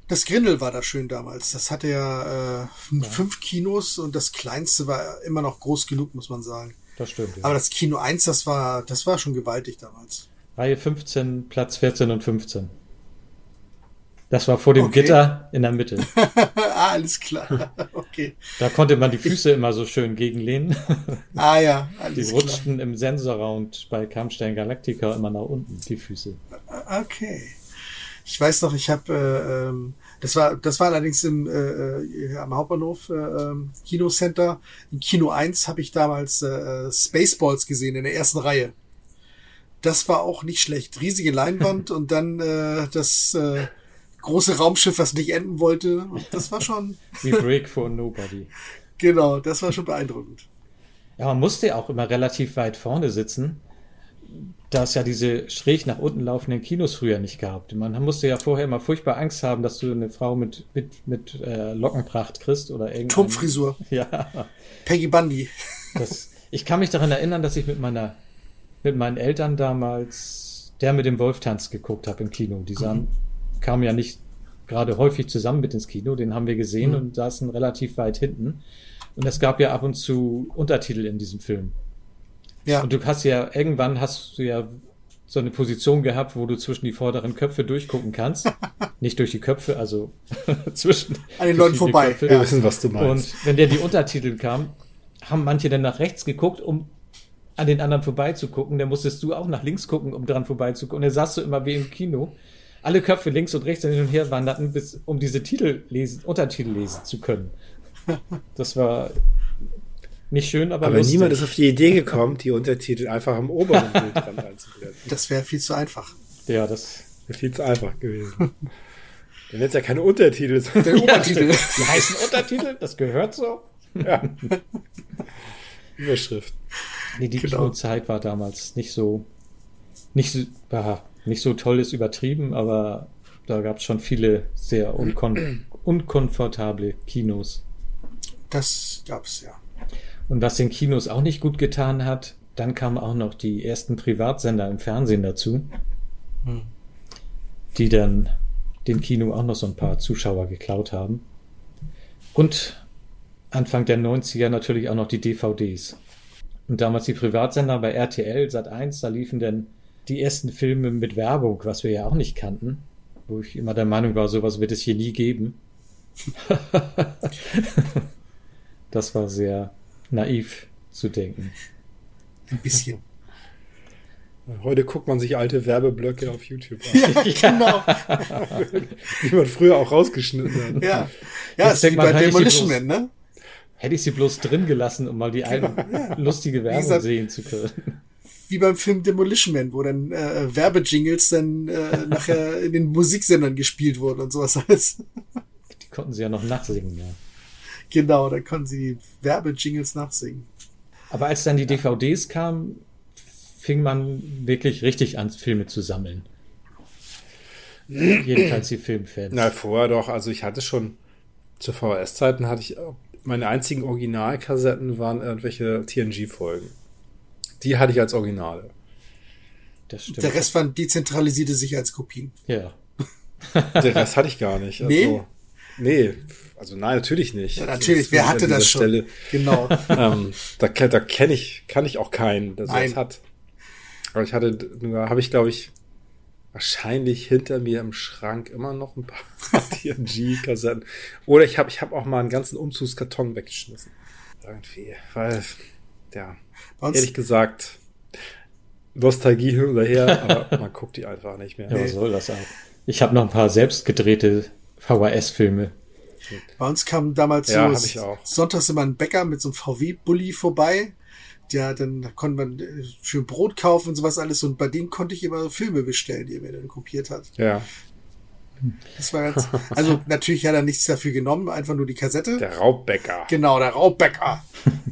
[SPEAKER 2] Das Grindel war da schön damals. Das hatte ja, äh, fünf Kinos und das kleinste war immer noch groß genug, muss man sagen.
[SPEAKER 3] Das stimmt. Ja.
[SPEAKER 2] Aber das Kino 1, das war, das war schon gewaltig damals.
[SPEAKER 3] Reihe 15, Platz 14 und 15. Das war vor dem
[SPEAKER 2] Okay.
[SPEAKER 3] Gitter in der Mitte.
[SPEAKER 2] ah, [laughs] alles klar. [laughs] Okay.
[SPEAKER 3] Da konnte man die Füße immer so schön gegenlehnen. [laughs]
[SPEAKER 2] Ah ja,
[SPEAKER 3] Die
[SPEAKER 2] alles klar.
[SPEAKER 3] rutschten im Sensorround bei Kampfstein Galactica immer nach unten, die Füße.
[SPEAKER 2] Okay. Ich weiß noch, ich habe, äh, ähm, das war, das war allerdings im, äh, äh, am Hauptbahnhof äh, ähm, Kinocenter. Im Kino 1 habe ich damals äh, Spaceballs gesehen in der ersten Reihe. Das war auch nicht schlecht. Riesige Leinwand und dann äh, das äh, große Raumschiff, was nicht enden wollte. Das war schon, [laughs]
[SPEAKER 3] Wie Break for Nobody. [laughs]
[SPEAKER 2] genau, das war schon beeindruckend.
[SPEAKER 3] Ja, man musste ja auch immer relativ weit vorne sitzen, da es ja diese schräg nach unten laufenden Kinos früher nicht gab. Man musste ja vorher immer furchtbar Angst haben, dass du eine Frau mit, mit, mit äh, Lockenpracht kriegst oder irgendein...
[SPEAKER 2] Turmfrisur. [laughs]
[SPEAKER 3] Ja,
[SPEAKER 2] Peggy Bundy.
[SPEAKER 3] das, ich kann mich daran erinnern, dass ich mit meiner, mit meinen Eltern damals der mit dem Wolftanz geguckt habe im Kino. Die sahen, kamen ja nicht gerade häufig zusammen mit ins Kino, den haben wir gesehen und saßen relativ weit hinten. Und es gab ja ab und zu Untertitel in diesem Film.
[SPEAKER 2] Ja.
[SPEAKER 3] Und du hast ja, irgendwann hast du ja so eine Position gehabt, wo du zwischen die vorderen Köpfe durchgucken kannst. [laughs] Nicht durch die Köpfe, also [laughs] zwischen
[SPEAKER 2] An den Leuten vorbei,
[SPEAKER 3] Köpfe.
[SPEAKER 1] Wir wissen, was du meinst.
[SPEAKER 3] Und wenn der die Untertitel kam, haben manche dann nach rechts geguckt, um an den anderen vorbeizugucken. Dann musstest du auch nach links gucken, um dran vorbeizugucken. Und dann saßt du immer wie im Kino. Alle Köpfe links und rechts hin und her wanderten, bis, um diese Titel lesen, Untertitel lesen zu können. Das war nicht schön, aber,
[SPEAKER 1] Aber
[SPEAKER 3] lustig.
[SPEAKER 1] niemand ist auf die Idee gekommen, die Untertitel einfach am oberen [laughs] Bildrand einzublenden.
[SPEAKER 2] Das wäre viel zu einfach.
[SPEAKER 3] Ja, das
[SPEAKER 1] Wäre viel zu einfach gewesen. Dann hätte es ja keine Untertitel.
[SPEAKER 2] Der Obertitel. [laughs]
[SPEAKER 3] Die heißen Untertitel, das gehört so.
[SPEAKER 1] ja. Überschrift.
[SPEAKER 3] Nee, die
[SPEAKER 2] Genau.
[SPEAKER 3] Kinozeit war damals nicht so, nicht so, ja, nicht so toll ist übertrieben, aber da gab es schon viele sehr unkon [clears throat] unkomfortable Kinos.
[SPEAKER 2] Das gab's ja.
[SPEAKER 3] Und was den Kinos auch nicht gut getan hat, dann kamen auch noch die ersten Privatsender im Fernsehen dazu,
[SPEAKER 2] Hm.
[SPEAKER 3] die dann dem Kino auch noch so ein paar Zuschauer geklaut haben. Und Anfang der 90er natürlich auch noch die DVDs. Und damals die Privatsender bei RTL Sat 1, da liefen dann die ersten Filme mit Werbung, was wir ja auch nicht kannten, wo ich immer der Meinung war, sowas wird es hier nie geben. [laughs] das war sehr naiv zu denken.
[SPEAKER 2] Ein bisschen.
[SPEAKER 1] Heute guckt man sich alte Werbeblöcke auf YouTube an. [laughs] ja, genau. [laughs] die man früher auch rausgeschnitten hat.
[SPEAKER 2] Ja, ja Jetzt ist wie bei Demolition Man, ne?
[SPEAKER 3] Hätte ich sie bloß drin gelassen, um mal die genau, ja. lustige Werbung sehen zu können.
[SPEAKER 2] Wie beim Film Demolition Man, wo dann äh, Werbejingles dann äh, [laughs] nachher in den Musiksendern gespielt wurden und sowas alles.
[SPEAKER 3] Die konnten sie ja noch nachsingen, ja.
[SPEAKER 2] Genau, da konnten sie die Werbejingles nachsingen.
[SPEAKER 3] Aber als dann die DVDs kamen, fing man wirklich richtig an, Filme zu sammeln. [clears throat] Jedenfalls die Filmfans.
[SPEAKER 1] Na, vorher doch. Also ich hatte schon zu VHS-Zeiten hatte ich meine einzigen Originalkassetten waren irgendwelche TNG-Folgen. Die hatte ich als Originale.
[SPEAKER 2] Das stimmt. Der Rest waren dezentralisierte Sicherheitskopien.
[SPEAKER 3] Ja. [laughs]
[SPEAKER 1] Der Rest hatte ich gar nicht. Also, nee? Nee, also nein, natürlich nicht.
[SPEAKER 2] Ja, natürlich, wer hatte das schon? Stelle,
[SPEAKER 1] genau. [laughs] ähm, da da kenne ich, kann ich auch keinen, der sowas hat. Aber ich hatte, nur habe ich glaube ich wahrscheinlich hinter mir im Schrank immer noch ein paar [laughs] TNG-Kassetten. Oder ich habe ich hab auch mal einen ganzen Umzugskarton weggeschmissen. Irgendwie, weil, ja, ehrlich gesagt, Nostalgie hin oder her, [laughs] aber man guckt die einfach nicht mehr.
[SPEAKER 3] Ja, was soll das auch? Ich habe noch ein paar selbst gedrehte VHS-Filme.
[SPEAKER 2] Bei uns kam damals
[SPEAKER 1] ja, so
[SPEAKER 2] sonntags immer ein Bäcker mit so einem VW-Bully vorbei ja, dann konnte man äh, schön Brot kaufen und sowas alles und bei denen konnte ich immer Filme bestellen, die er mir dann kopiert hat.
[SPEAKER 1] Ja.
[SPEAKER 2] Das war ganz, also [laughs] natürlich hat er nichts dafür genommen, einfach nur die Kassette.
[SPEAKER 1] Der Raubbäcker.
[SPEAKER 2] Genau, der Raubbäcker.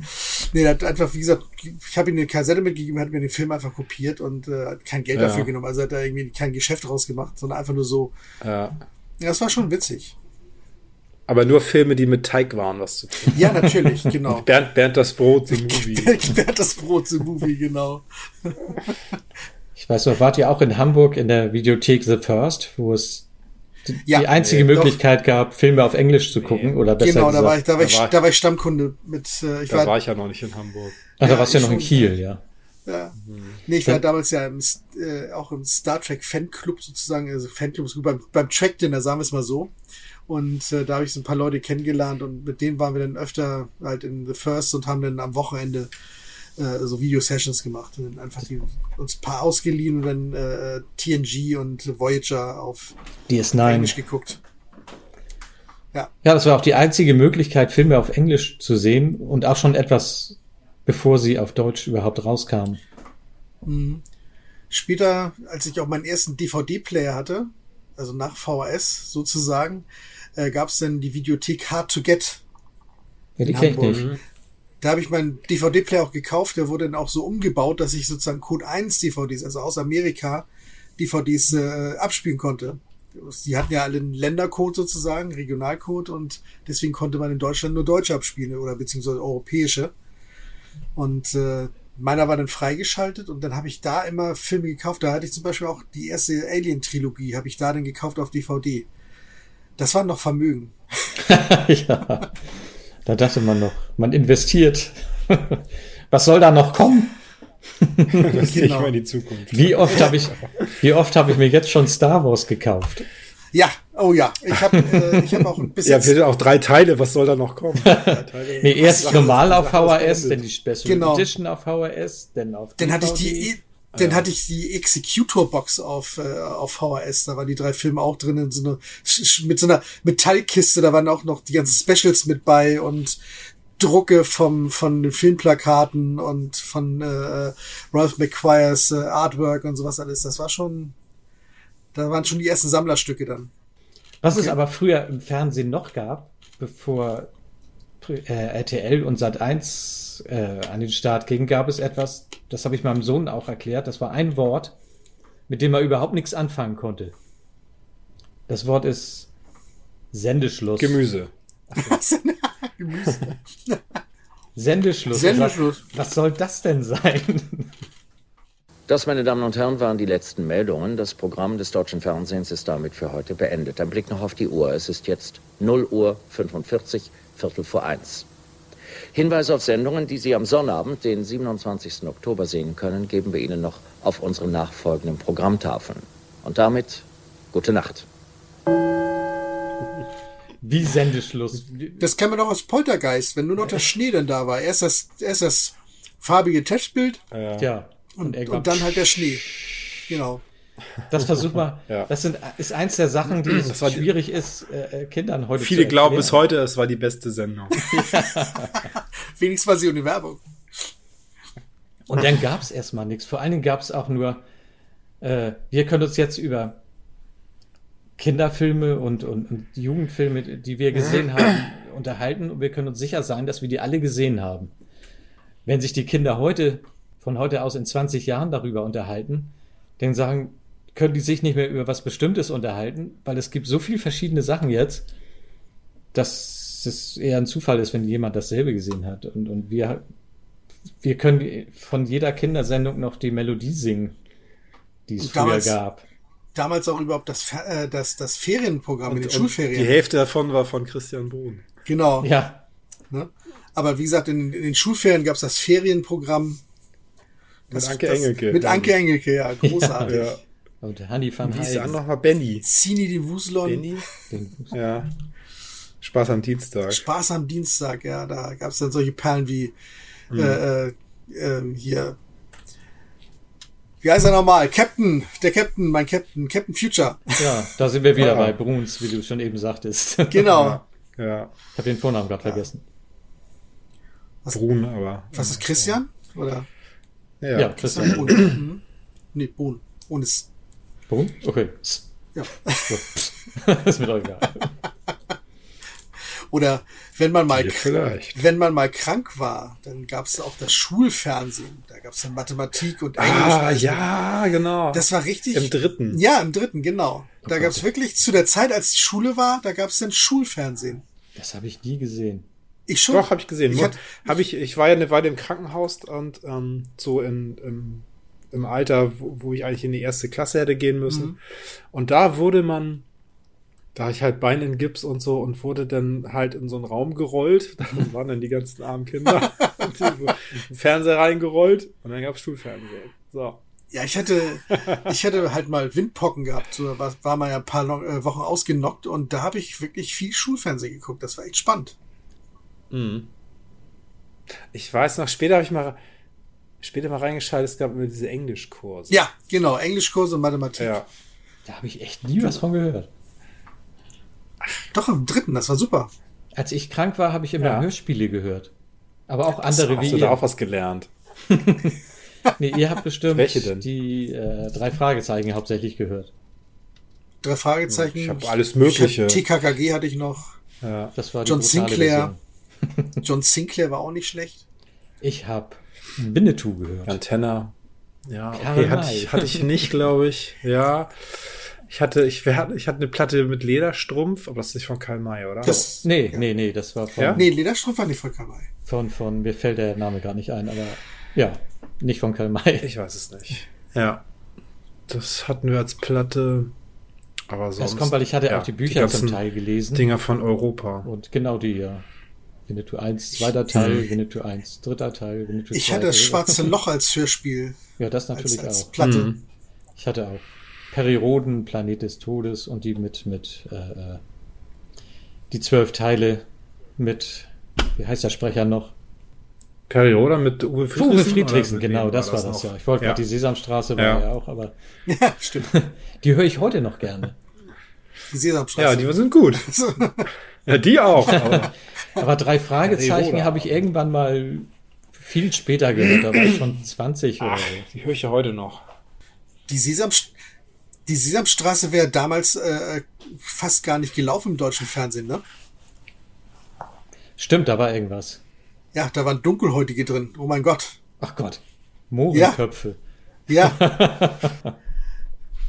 [SPEAKER 2] [laughs] nee, er hat einfach, wie gesagt, ich habe ihm eine Kassette mitgegeben, hat mir den Film einfach kopiert und äh, hat kein Geld ja. dafür genommen. Also hat er irgendwie kein Geschäft rausgemacht, sondern einfach nur so.
[SPEAKER 1] Ja.
[SPEAKER 2] Ja, das war schon witzig.
[SPEAKER 1] Aber nur Filme, die mit Teig waren, was zu tun.
[SPEAKER 2] Ja, natürlich, genau. [laughs]
[SPEAKER 1] Bernd, Bernd das Brot, The Movie.
[SPEAKER 2] Bernd, Bernd das Brot, The Movie, genau.
[SPEAKER 3] Ich weiß noch, wart ihr auch in Hamburg in der Videothek The First, wo es die, ja, einzige nee, Möglichkeit doch. gab, Filme auf Englisch zu gucken, nee. oder besser
[SPEAKER 2] Genau, da war ich, da war ich, da war ich Stammkunde mit,
[SPEAKER 1] äh, ich da war, war ich ja noch nicht in Hamburg.
[SPEAKER 3] Ach, ja, da warst du ja noch in Kiel, ja.
[SPEAKER 2] Ja. Mhm. Nee, ich war damals ja im, äh, auch im Star Trek Fanclub sozusagen, also Fanclub beim, beim Track Dinner, sagen wir es mal so. Und äh, da habe ich so ein paar Leute kennengelernt und mit denen waren wir dann öfter halt in The First und haben dann am Wochenende äh, so Video-Sessions gemacht und dann einfach die, uns ein paar ausgeliehen und dann äh, TNG und Voyager auf
[SPEAKER 3] DS9
[SPEAKER 2] Englisch geguckt.
[SPEAKER 3] Ja. ja, das war auch die einzige Möglichkeit, Filme auf Englisch zu sehen und auch schon etwas bevor sie auf Deutsch überhaupt rauskamen.
[SPEAKER 2] Mhm. Später, als ich auch meinen ersten DVD-Player hatte, also nach VHS sozusagen, äh, gab es dann die Videothek Hard to Get.
[SPEAKER 3] Ja, die kenne ich nicht.
[SPEAKER 2] Da habe ich meinen DVD-Player auch gekauft, der wurde dann auch so umgebaut, dass ich sozusagen Code 1 DVDs, also aus Amerika, DVDs äh, abspielen konnte. Die hatten ja alle einen Ländercode sozusagen, Regionalcode und deswegen konnte man in Deutschland nur Deutsche abspielen oder beziehungsweise europäische. Und äh, meiner war dann freigeschaltet und dann habe ich da immer Filme gekauft. Da hatte ich zum Beispiel auch die erste Alien-Trilogie, habe ich da dann gekauft auf DVD. Das war noch Vermögen. [laughs]
[SPEAKER 3] ja, da dachte man noch, man investiert. [laughs] Was soll da noch kommen? [laughs]
[SPEAKER 1] das genau. ich mal in die Zukunft.
[SPEAKER 3] Wie oft habe ich, [laughs] wie oft habe ich mir jetzt schon Star Wars gekauft?
[SPEAKER 2] Ja, oh ja. Ich habe äh, ich hab auch ein
[SPEAKER 1] bisschen. Ja, bitte auch drei Teile, was soll da noch kommen?
[SPEAKER 3] nee, erst normal auf VHS, dann die Special genau. Edition auf VHS, dann auf
[SPEAKER 2] Dann hatte ich die dann hatte ich die Executor Box auf, äh, auf VHS, da waren die drei Filme auch drin in so eine, mit so einer Metallkiste, da waren auch noch die ganzen Specials mit bei und Drucke vom, von den Filmplakaten und von äh, Ralph McQuires äh, Artwork und sowas alles. Das war schon, da waren schon die ersten Sammlerstücke dann.
[SPEAKER 3] Was okay. es aber früher im Fernsehen noch gab, bevor RTL und Sat1 äh, an den Start ging, gab es etwas, das habe ich meinem Sohn auch erklärt, das war ein Wort, mit dem er überhaupt nichts anfangen konnte. Das Wort ist Sendeschluss.
[SPEAKER 1] Gemüse. [laughs]
[SPEAKER 2] Gemüse.
[SPEAKER 3] Sendeschluss.
[SPEAKER 2] Sendeschluss.
[SPEAKER 3] Was, was soll das denn sein?
[SPEAKER 9] Das, meine Damen und Herren, waren die letzten Meldungen. Das Programm des deutschen Fernsehens ist damit für heute beendet. Ein Blick noch auf die Uhr. Es ist jetzt 0 Uhr 45, Viertel vor eins. Hinweise auf Sendungen, die Sie am Sonnabend, den 27. Oktober sehen können, geben wir Ihnen noch auf unseren nachfolgenden Programmtafeln. Und damit gute Nacht.
[SPEAKER 3] Wie Sendeschluss.
[SPEAKER 2] Das kennen wir doch aus Poltergeist, wenn nur noch der Schnee dann da war. Erst das, erst das farbige Testbild.
[SPEAKER 3] Ja.
[SPEAKER 2] Und, und, und dann halt der Schnee. Genau.
[SPEAKER 3] Das versuch mal. [laughs] ja. Das sind, ist eins der Sachen, die es schwierig ist, äh, Kindern heute
[SPEAKER 1] Viele zu glauben bis heute, es war die beste Sendung. [laughs]
[SPEAKER 2] Wenigstens war sie ohne Werbung.
[SPEAKER 3] Und dann gab es erstmal nichts. Vor allen Dingen gab es auch nur, äh, wir können uns jetzt über Kinderfilme und, und, und Jugendfilme, die wir gesehen [clears throat] haben, unterhalten und wir können uns sicher sein, dass wir die alle gesehen haben. Wenn sich die Kinder heute, von heute aus in 20 Jahren darüber unterhalten, dann sagen, können die sich nicht mehr über was Bestimmtes unterhalten, weil es gibt so viele verschiedene Sachen jetzt, dass es eher ein Zufall ist, wenn jemand dasselbe gesehen hat. Und, und wir, wir können von jeder Kindersendung noch die Melodie singen, die es früher gab
[SPEAKER 2] damals auch überhaupt das, äh, das, das Ferienprogramm
[SPEAKER 1] und,
[SPEAKER 2] in den Schulferien.
[SPEAKER 1] Die Hälfte davon war von Christian Bohn.
[SPEAKER 2] Genau.
[SPEAKER 3] Ja.
[SPEAKER 2] Ne? Aber wie gesagt, in, in den Schulferien gab es das Ferienprogramm.
[SPEAKER 1] Das, mit Anke das, Engelke.
[SPEAKER 2] Mit Anke Engelke, ja, [laughs] großartig. Ja, ja.
[SPEAKER 3] Und Hanni van
[SPEAKER 1] Wie ist dann nochmal Benny?
[SPEAKER 2] Zini die Wuslon.
[SPEAKER 1] Benny? Ja. Spaß am Dienstag.
[SPEAKER 2] Spaß am Dienstag, ja. Da gab es dann solche Perlen wie mhm. äh, äh, hier wie heißt er nochmal? Captain, der Captain, mein Captain, Captain Future.
[SPEAKER 3] Ja, da sind wir wieder ja. bei Bruns, wie du schon eben sagtest. [laughs]
[SPEAKER 2] Genau.
[SPEAKER 1] Ja. ja.
[SPEAKER 3] Ich habe den Vornamen gerade ja. vergessen.
[SPEAKER 1] Was, Brun, aber.
[SPEAKER 2] Was ist Christian? Oder?
[SPEAKER 3] Ja, ja Christian.
[SPEAKER 2] Bohn. Mhm. [clears throat] nee, Bohn. Ohne S.
[SPEAKER 3] Bohn? Okay.
[SPEAKER 2] Ja.
[SPEAKER 3] das [laughs] [laughs] ist mir doch egal.
[SPEAKER 2] Oder wenn man mal, wenn man mal krank war, dann gab es auch das Schulfernsehen. Da gab es dann Mathematik und Englisch.
[SPEAKER 1] Ah, also, ja, genau.
[SPEAKER 2] Das war richtig.
[SPEAKER 1] Im dritten.
[SPEAKER 2] Ja, im dritten, genau. Da oh gab es wirklich zu der Zeit, als die Schule war, da gab es dann Schulfernsehen.
[SPEAKER 3] Das habe ich nie gesehen.
[SPEAKER 1] Ich schon. Doch, habe ich gesehen. Ich, hab ich, ich war ja eine Weile im Krankenhaus und ähm, so in, im, im Alter, wo, wo ich eigentlich in die erste Klasse hätte gehen müssen. Mhm. Und da wurde man da ich halt Bein in Gips und so und wurde dann halt in so einen Raum gerollt. [laughs] Da waren dann die ganzen armen Kinder [laughs] Fernseher reingerollt und dann gab's Schulfernsehen. So.
[SPEAKER 2] Ja, ich hatte, ich hatte halt mal Windpocken gehabt. So war, war mal ja ein paar äh, Wochen ausgenockt und da habe ich wirklich viel Schulfernsehen geguckt. Das war echt spannend.
[SPEAKER 1] Mhm. Ich weiß noch, später habe ich mal später mal reingeschaltet, es gab immer diese Englischkurse.
[SPEAKER 2] Ja, genau, Englischkurse und Mathematik.
[SPEAKER 1] Ja.
[SPEAKER 3] Da habe ich echt nie was von gehört.
[SPEAKER 2] Doch, im dritten, das war super.
[SPEAKER 3] Als ich krank war, habe ich immer ja. Hörspiele gehört. Aber auch andere
[SPEAKER 1] hast wie
[SPEAKER 3] du
[SPEAKER 1] ihr. da auch was gelernt? [laughs]
[SPEAKER 3] nee, ihr habt bestimmt
[SPEAKER 1] Welche denn?
[SPEAKER 3] die äh, drei Fragezeichen hauptsächlich gehört.
[SPEAKER 2] Drei Fragezeichen.
[SPEAKER 1] Ich habe alles Mögliche.
[SPEAKER 2] Ich hab, TKKG hatte ich noch.
[SPEAKER 1] Ja.
[SPEAKER 3] Das war
[SPEAKER 2] John Sinclair. [laughs] John Sinclair war auch nicht schlecht.
[SPEAKER 3] Ich habe Winnetou gehört.
[SPEAKER 1] Antenna. Ja, okay, hatte ich, hatte ich nicht, [laughs] glaube ich. Ja. Ich hatte, ich, ich hatte eine Platte mit Lederstrumpf, aber das ist nicht von Karl May, oder?
[SPEAKER 3] Das, nee, ja. nee, nee, das war von.
[SPEAKER 2] Ja? Nee, Lederstrumpf war nicht von Karl May.
[SPEAKER 3] Von, von, mir fällt der Name gar nicht ein, aber ja, nicht von Karl May.
[SPEAKER 1] Ich weiß es nicht. Ja. Das hatten wir als Platte, aber sonst.
[SPEAKER 3] Das kommt, weil ich hatte ja, auch die Bücher die zum Teil gelesen.
[SPEAKER 1] Dinger von Europa.
[SPEAKER 3] Und genau die, ja. Winnetou 1, zweiter Teil. Winnetou 1, dritter Teil, Winnetou 2.
[SPEAKER 2] Ich hatte das Schwarze Loch als Hörspiel.
[SPEAKER 3] Ja, das natürlich
[SPEAKER 2] als, als
[SPEAKER 3] auch.
[SPEAKER 2] Platte. Mhm.
[SPEAKER 3] Ich hatte auch. Perioden, Planet des Todes und die mit, mit äh, äh, die zwölf Teile mit, wie heißt der Sprecher noch?
[SPEAKER 1] Periode mit Uwe Friedrichsen?
[SPEAKER 3] Uwe Friedrichsen, genau, das war das, das ja. Ich wollte ja. gerade die Sesamstraße war ja, ja auch, aber [laughs]
[SPEAKER 2] ja, stimmt. [laughs]
[SPEAKER 3] die höre ich heute noch gerne.
[SPEAKER 2] Die Sesamstraße.
[SPEAKER 1] Ja, die sind gut. [laughs] ja, die auch.
[SPEAKER 3] Aber, drei Fragezeichen habe ich irgendwann mal viel später gehört, da war ich schon 20
[SPEAKER 1] Ach, oder so. Die höre ich ja heute noch.
[SPEAKER 2] Die Sesamstraße die Sesamstraße wäre damals äh, fast gar nicht gelaufen im deutschen Fernsehen, ne?
[SPEAKER 3] Stimmt, da war irgendwas.
[SPEAKER 2] Ja, da waren Dunkelhäutige drin. Oh mein Gott.
[SPEAKER 3] Ach Gott. Mohrenköpfe.
[SPEAKER 2] Ja. ja. [laughs]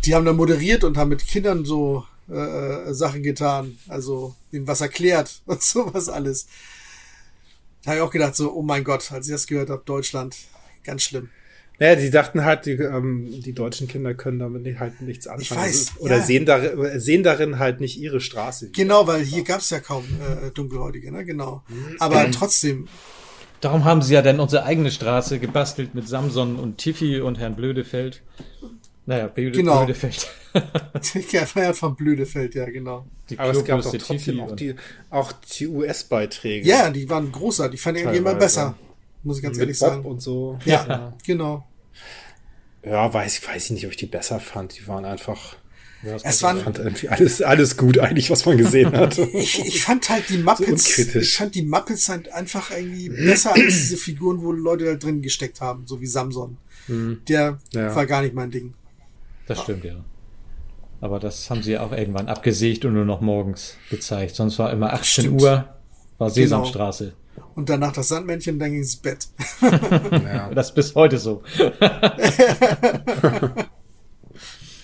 [SPEAKER 2] Die haben da moderiert und haben mit Kindern so äh, äh Sachen getan. Also ihnen was erklärt [laughs] und sowas alles. Da habe ich auch gedacht, so, oh mein Gott, als ich das gehört habe, Deutschland, ganz schlimm.
[SPEAKER 1] Naja, die dachten halt, die, ähm, die deutschen Kinder können damit halt nichts anfangen.
[SPEAKER 2] Ich weiß,
[SPEAKER 1] oder ja. sehen, darin, sehen darin halt nicht ihre Straße.
[SPEAKER 2] Genau, weil hier gab es ja kaum äh, Dunkelhäutige, ne? Genau. Mhm. Aber mhm. trotzdem.
[SPEAKER 3] Darum haben sie ja dann unsere eigene Straße gebastelt mit Samson und Tiffy und Herrn Blödefeld. Naja, Blöde,
[SPEAKER 2] genau.
[SPEAKER 3] Blödefeld. [laughs]
[SPEAKER 2] ja, feiert von Blödefeld, ja, genau.
[SPEAKER 1] Die Aber es gab auch trotzdem auch die, auch die US-Beiträge.
[SPEAKER 2] Ja, die waren großartig. Ich fand die immer besser. Muss ich ganz
[SPEAKER 1] mit
[SPEAKER 2] ehrlich
[SPEAKER 1] Bob
[SPEAKER 2] sagen.
[SPEAKER 1] und so.
[SPEAKER 2] Ja, ja. genau.
[SPEAKER 1] Ja, weiß, weiß ich nicht, ob ich die besser fand. Die waren einfach.
[SPEAKER 2] Ja, es waren,
[SPEAKER 1] ich fand irgendwie alles, alles gut eigentlich, was man gesehen [laughs] hat.
[SPEAKER 2] ich, ich fand halt die Muppets, so ich fand die Muppets halt einfach irgendwie besser als diese Figuren, wo Leute da drin gesteckt haben, so wie Samson. Mhm. Der ja. war gar nicht mein Ding.
[SPEAKER 3] Das ja. stimmt, ja. Aber das haben sie auch irgendwann abgesägt und nur noch morgens gezeigt. Sonst war immer 18 stimmt. Uhr, war Sesamstraße. Genau.
[SPEAKER 2] Und danach das Sandmännchen, dann ging ins Bett. [laughs]
[SPEAKER 3] ja. Das ist bis heute so. [laughs]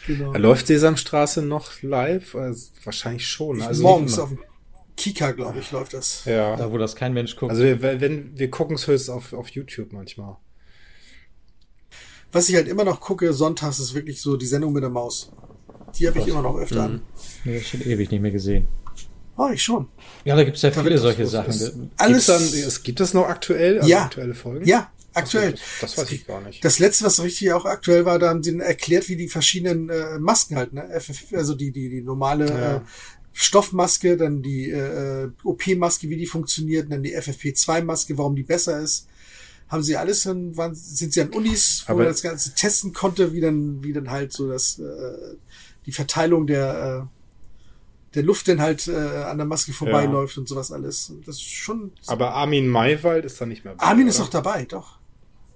[SPEAKER 1] genau. Läuft Sesamstraße noch live? Also, wahrscheinlich schon.
[SPEAKER 2] Also Morgens auf dem Kika, glaube ich, läuft das.
[SPEAKER 3] Ja. Da, wo das kein Mensch guckt.
[SPEAKER 1] Also wir, wenn, wir gucken es höchst auf, auf YouTube manchmal.
[SPEAKER 2] Was ich halt immer noch gucke, sonntags ist wirklich so die Sendung mit der Maus. Die habe ich immer noch öfter mhm. an.
[SPEAKER 3] Nee, schon ewig nicht mehr gesehen.
[SPEAKER 2] Oh, ich schon.
[SPEAKER 3] Ja, da gibt es ja viele solche Sachen.
[SPEAKER 1] Alles. Dann, es gibt es noch aktuell?
[SPEAKER 2] Also ja.
[SPEAKER 1] Aktuelle Folgen?
[SPEAKER 2] Ja, aktuell.
[SPEAKER 1] Das, das, weiß ich gar nicht.
[SPEAKER 2] Das letzte, was richtig auch aktuell war, da haben sie erklärt, wie die verschiedenen äh, Masken halt, ne? Also die, die, die normale ja. äh, Stoffmaske, dann die äh, OP-Maske, wie die funktioniert, dann die FFP2-Maske, warum die besser ist. Haben sie alles dann, waren, sind sie an Unis, wo man das Ganze testen konnte, wie dann, wie dann halt so das, äh, die Verteilung der, äh, der Luft denn halt äh, an der Maske vorbeiläuft ja. und sowas alles. Das ist schon.
[SPEAKER 1] Aber Armin Maywald ist da nicht mehr
[SPEAKER 2] dabei. Armin ist noch dabei, doch.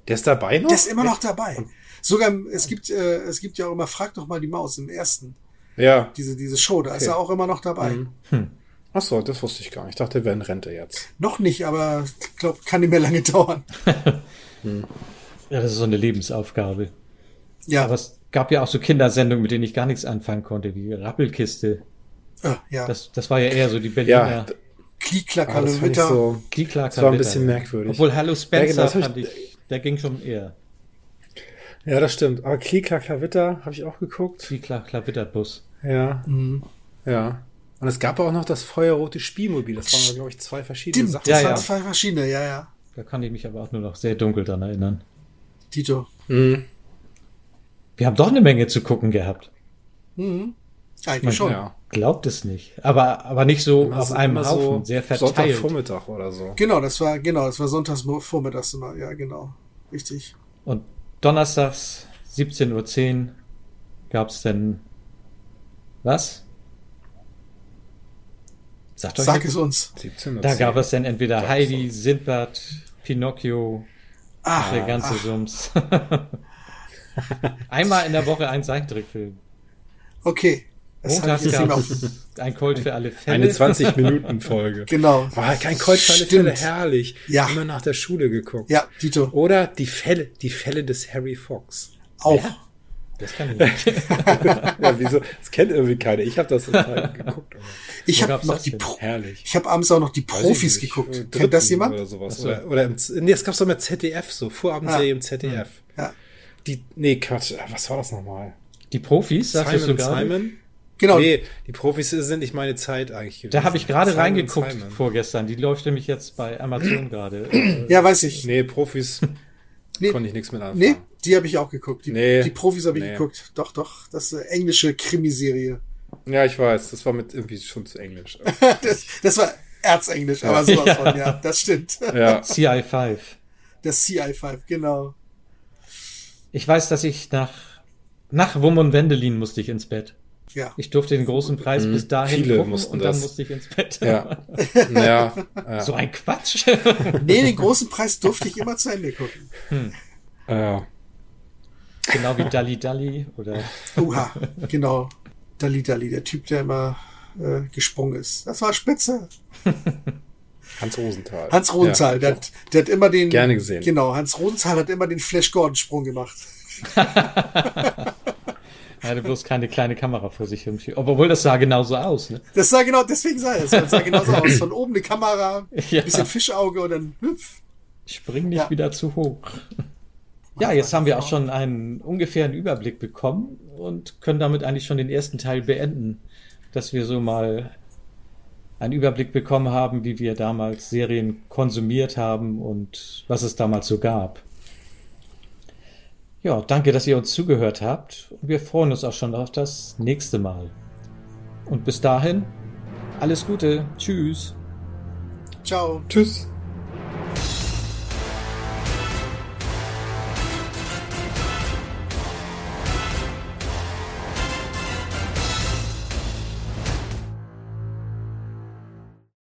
[SPEAKER 1] Der ist dabei noch?
[SPEAKER 2] Der ist immer noch dabei. Sogar, es gibt, äh, es gibt ja auch immer, frag doch mal die Maus im ersten.
[SPEAKER 1] Ja.
[SPEAKER 2] Diese, diese Show, da okay. ist er auch immer noch dabei. Mhm. Hm.
[SPEAKER 1] Ach so, das wusste ich gar nicht. Ich dachte, wir in Rente jetzt.
[SPEAKER 2] Noch nicht, aber ich glaube, kann nicht mehr lange [laughs] dauern.
[SPEAKER 3] hm. Ja, das ist so eine Lebensaufgabe. Ja. Aber es gab ja auch so Kindersendungen, mit denen ich gar nichts anfangen konnte, wie Rappelkiste.
[SPEAKER 2] Ah, ja.
[SPEAKER 3] Das, das war ja eher so die Berliner. Ja.
[SPEAKER 2] Kliklacker Witter.
[SPEAKER 1] So,
[SPEAKER 3] Kliklacker
[SPEAKER 1] Das war ein bisschen merkwürdig.
[SPEAKER 3] Obwohl Hallo Spencer ja, genau, fand ich, der ging schon eher.
[SPEAKER 1] Ja, das stimmt. Aber Kliklacker Witter habe ich auch geguckt.
[SPEAKER 3] Kliklacker Witterbus.
[SPEAKER 1] Ja. Mhm. Ja. Und es gab auch noch das feuerrote Spielmobil. Das waren, glaube ich, zwei verschiedene
[SPEAKER 2] Stimmt,
[SPEAKER 1] Sachen.
[SPEAKER 2] Das ja, waren ja. zwei verschiedene, ja, ja.
[SPEAKER 3] Da kann ich mich aber auch nur noch sehr dunkel dran erinnern.
[SPEAKER 2] Tito.
[SPEAKER 1] Mhm.
[SPEAKER 3] Wir haben doch eine Menge zu gucken gehabt.
[SPEAKER 2] Mhm. Eigentlich Man schon. Ja.
[SPEAKER 3] Glaubt es nicht. Aber, aber nicht so immer auf einem Haufen, so sehr verteilt.
[SPEAKER 1] Sonntagvormittag oder so.
[SPEAKER 2] Genau, das war, genau, das war Sonntagsvormittags immer, ja, genau. Richtig.
[SPEAKER 3] Und donnerstags 17.10 Uhr gab es denn was?
[SPEAKER 2] Sagt euch Sag es uns.
[SPEAKER 3] Da gab es dann entweder Heidi, Sindbad, Pinocchio, ah, der ganze ach. Sums. [laughs] Einmal in der Woche ein Zeichentrickfilm.
[SPEAKER 2] Okay.
[SPEAKER 3] Montags gab es ein Colt für alle Fälle.
[SPEAKER 1] Eine 20-Minuten-Folge. [laughs]
[SPEAKER 2] genau.
[SPEAKER 1] War kein Colt für alle Fälle, herrlich. Ja. Immer nach der Schule geguckt.
[SPEAKER 2] Ja, Tito.
[SPEAKER 1] Oder die Fälle, die Fälle des Harry Fox.
[SPEAKER 2] Auch. Ja.
[SPEAKER 3] Das kann ich nicht. [laughs]
[SPEAKER 1] ja, wieso? Das kennt irgendwie keiner. Ich habe das total [laughs] geguckt.
[SPEAKER 2] Ich habe noch die Pro Herrlich. Ich habe abends auch noch die Profis geguckt. Dritten Kennt das jemand?
[SPEAKER 1] Oder sowas. Oder, oder im, nee, es gab so mal ZDF, so Vorabendserie ja. im ZDF.
[SPEAKER 2] Ja.
[SPEAKER 1] Die, nee, Quatsch, was war das nochmal?
[SPEAKER 3] Die Profis, sagst
[SPEAKER 1] Simon du sogar? Simon?
[SPEAKER 2] Genau.
[SPEAKER 1] Nee, die Profis sind nicht meine Zeit eigentlich
[SPEAKER 3] gewesen. Da habe ich gerade reingeguckt vorgestern. Die läuft nämlich jetzt bei Amazon [clears throat] gerade.
[SPEAKER 2] Ja, weiß ich.
[SPEAKER 1] Nee, Profis nee, konnte ich nichts mit anfangen.
[SPEAKER 2] Nee, die habe ich auch geguckt. Die,
[SPEAKER 1] nee,
[SPEAKER 2] die Profis habe ich nee. geguckt. Doch, doch. Das ist eine englische Krimiserie.
[SPEAKER 1] Ja, ich weiß. Das war mit irgendwie schon zu englisch. [laughs]
[SPEAKER 2] das, das, war Erzenglisch, aber sowas ja. von, [laughs] ja. Das stimmt.
[SPEAKER 1] Ja.
[SPEAKER 3] CI5.
[SPEAKER 2] Das CI5, genau.
[SPEAKER 3] Ich weiß, dass ich nach, nach Wum und Wendelin musste ich ins Bett.
[SPEAKER 2] Ja.
[SPEAKER 3] Ich durfte den großen Preis mhm. bis dahin
[SPEAKER 1] Viele
[SPEAKER 3] gucken
[SPEAKER 1] und
[SPEAKER 3] dann
[SPEAKER 1] das.
[SPEAKER 3] musste ich ins Bett.
[SPEAKER 1] Ja. [laughs] ja, ja.
[SPEAKER 3] So ein Quatsch.
[SPEAKER 2] nee, den großen Preis durfte ich immer zu Ende gucken.
[SPEAKER 1] Hm. Ja.
[SPEAKER 3] Genau wie Dalli Dalli oder.
[SPEAKER 2] Uha, genau. Dalli Dalli, der Typ, der immer äh, gesprungen ist. Das war spitze. [laughs]
[SPEAKER 1] Hans Rosenthal.
[SPEAKER 2] Hans Rosenthal, ja, der, hat, der hat immer den.
[SPEAKER 1] Gerne gesehen.
[SPEAKER 2] Genau, Hans Rosenthal hat immer den Flash Gordon-Sprung gemacht. [laughs]
[SPEAKER 3] Er hatte bloß keine kleine Kamera vor sich. Obwohl das sah genauso aus, ne?
[SPEAKER 2] Das sah genau, deswegen sah es. Das sah genauso aus. Von oben eine Kamera, [laughs] ja. bisschen Fischauge und dann hüpf.
[SPEAKER 3] Spring nicht ja. wieder zu hoch. Ja, jetzt haben wir auch schon einen ungefähren Überblick bekommen und können damit eigentlich schon den ersten Teil beenden, dass wir so mal einen Überblick bekommen haben, wie wir damals Serien konsumiert haben und was es damals so gab. Ja, danke, dass ihr uns zugehört habt und wir freuen uns auch schon auf das nächste Mal. Und bis dahin, alles Gute. Tschüss.
[SPEAKER 2] Ciao.
[SPEAKER 1] Tschüss.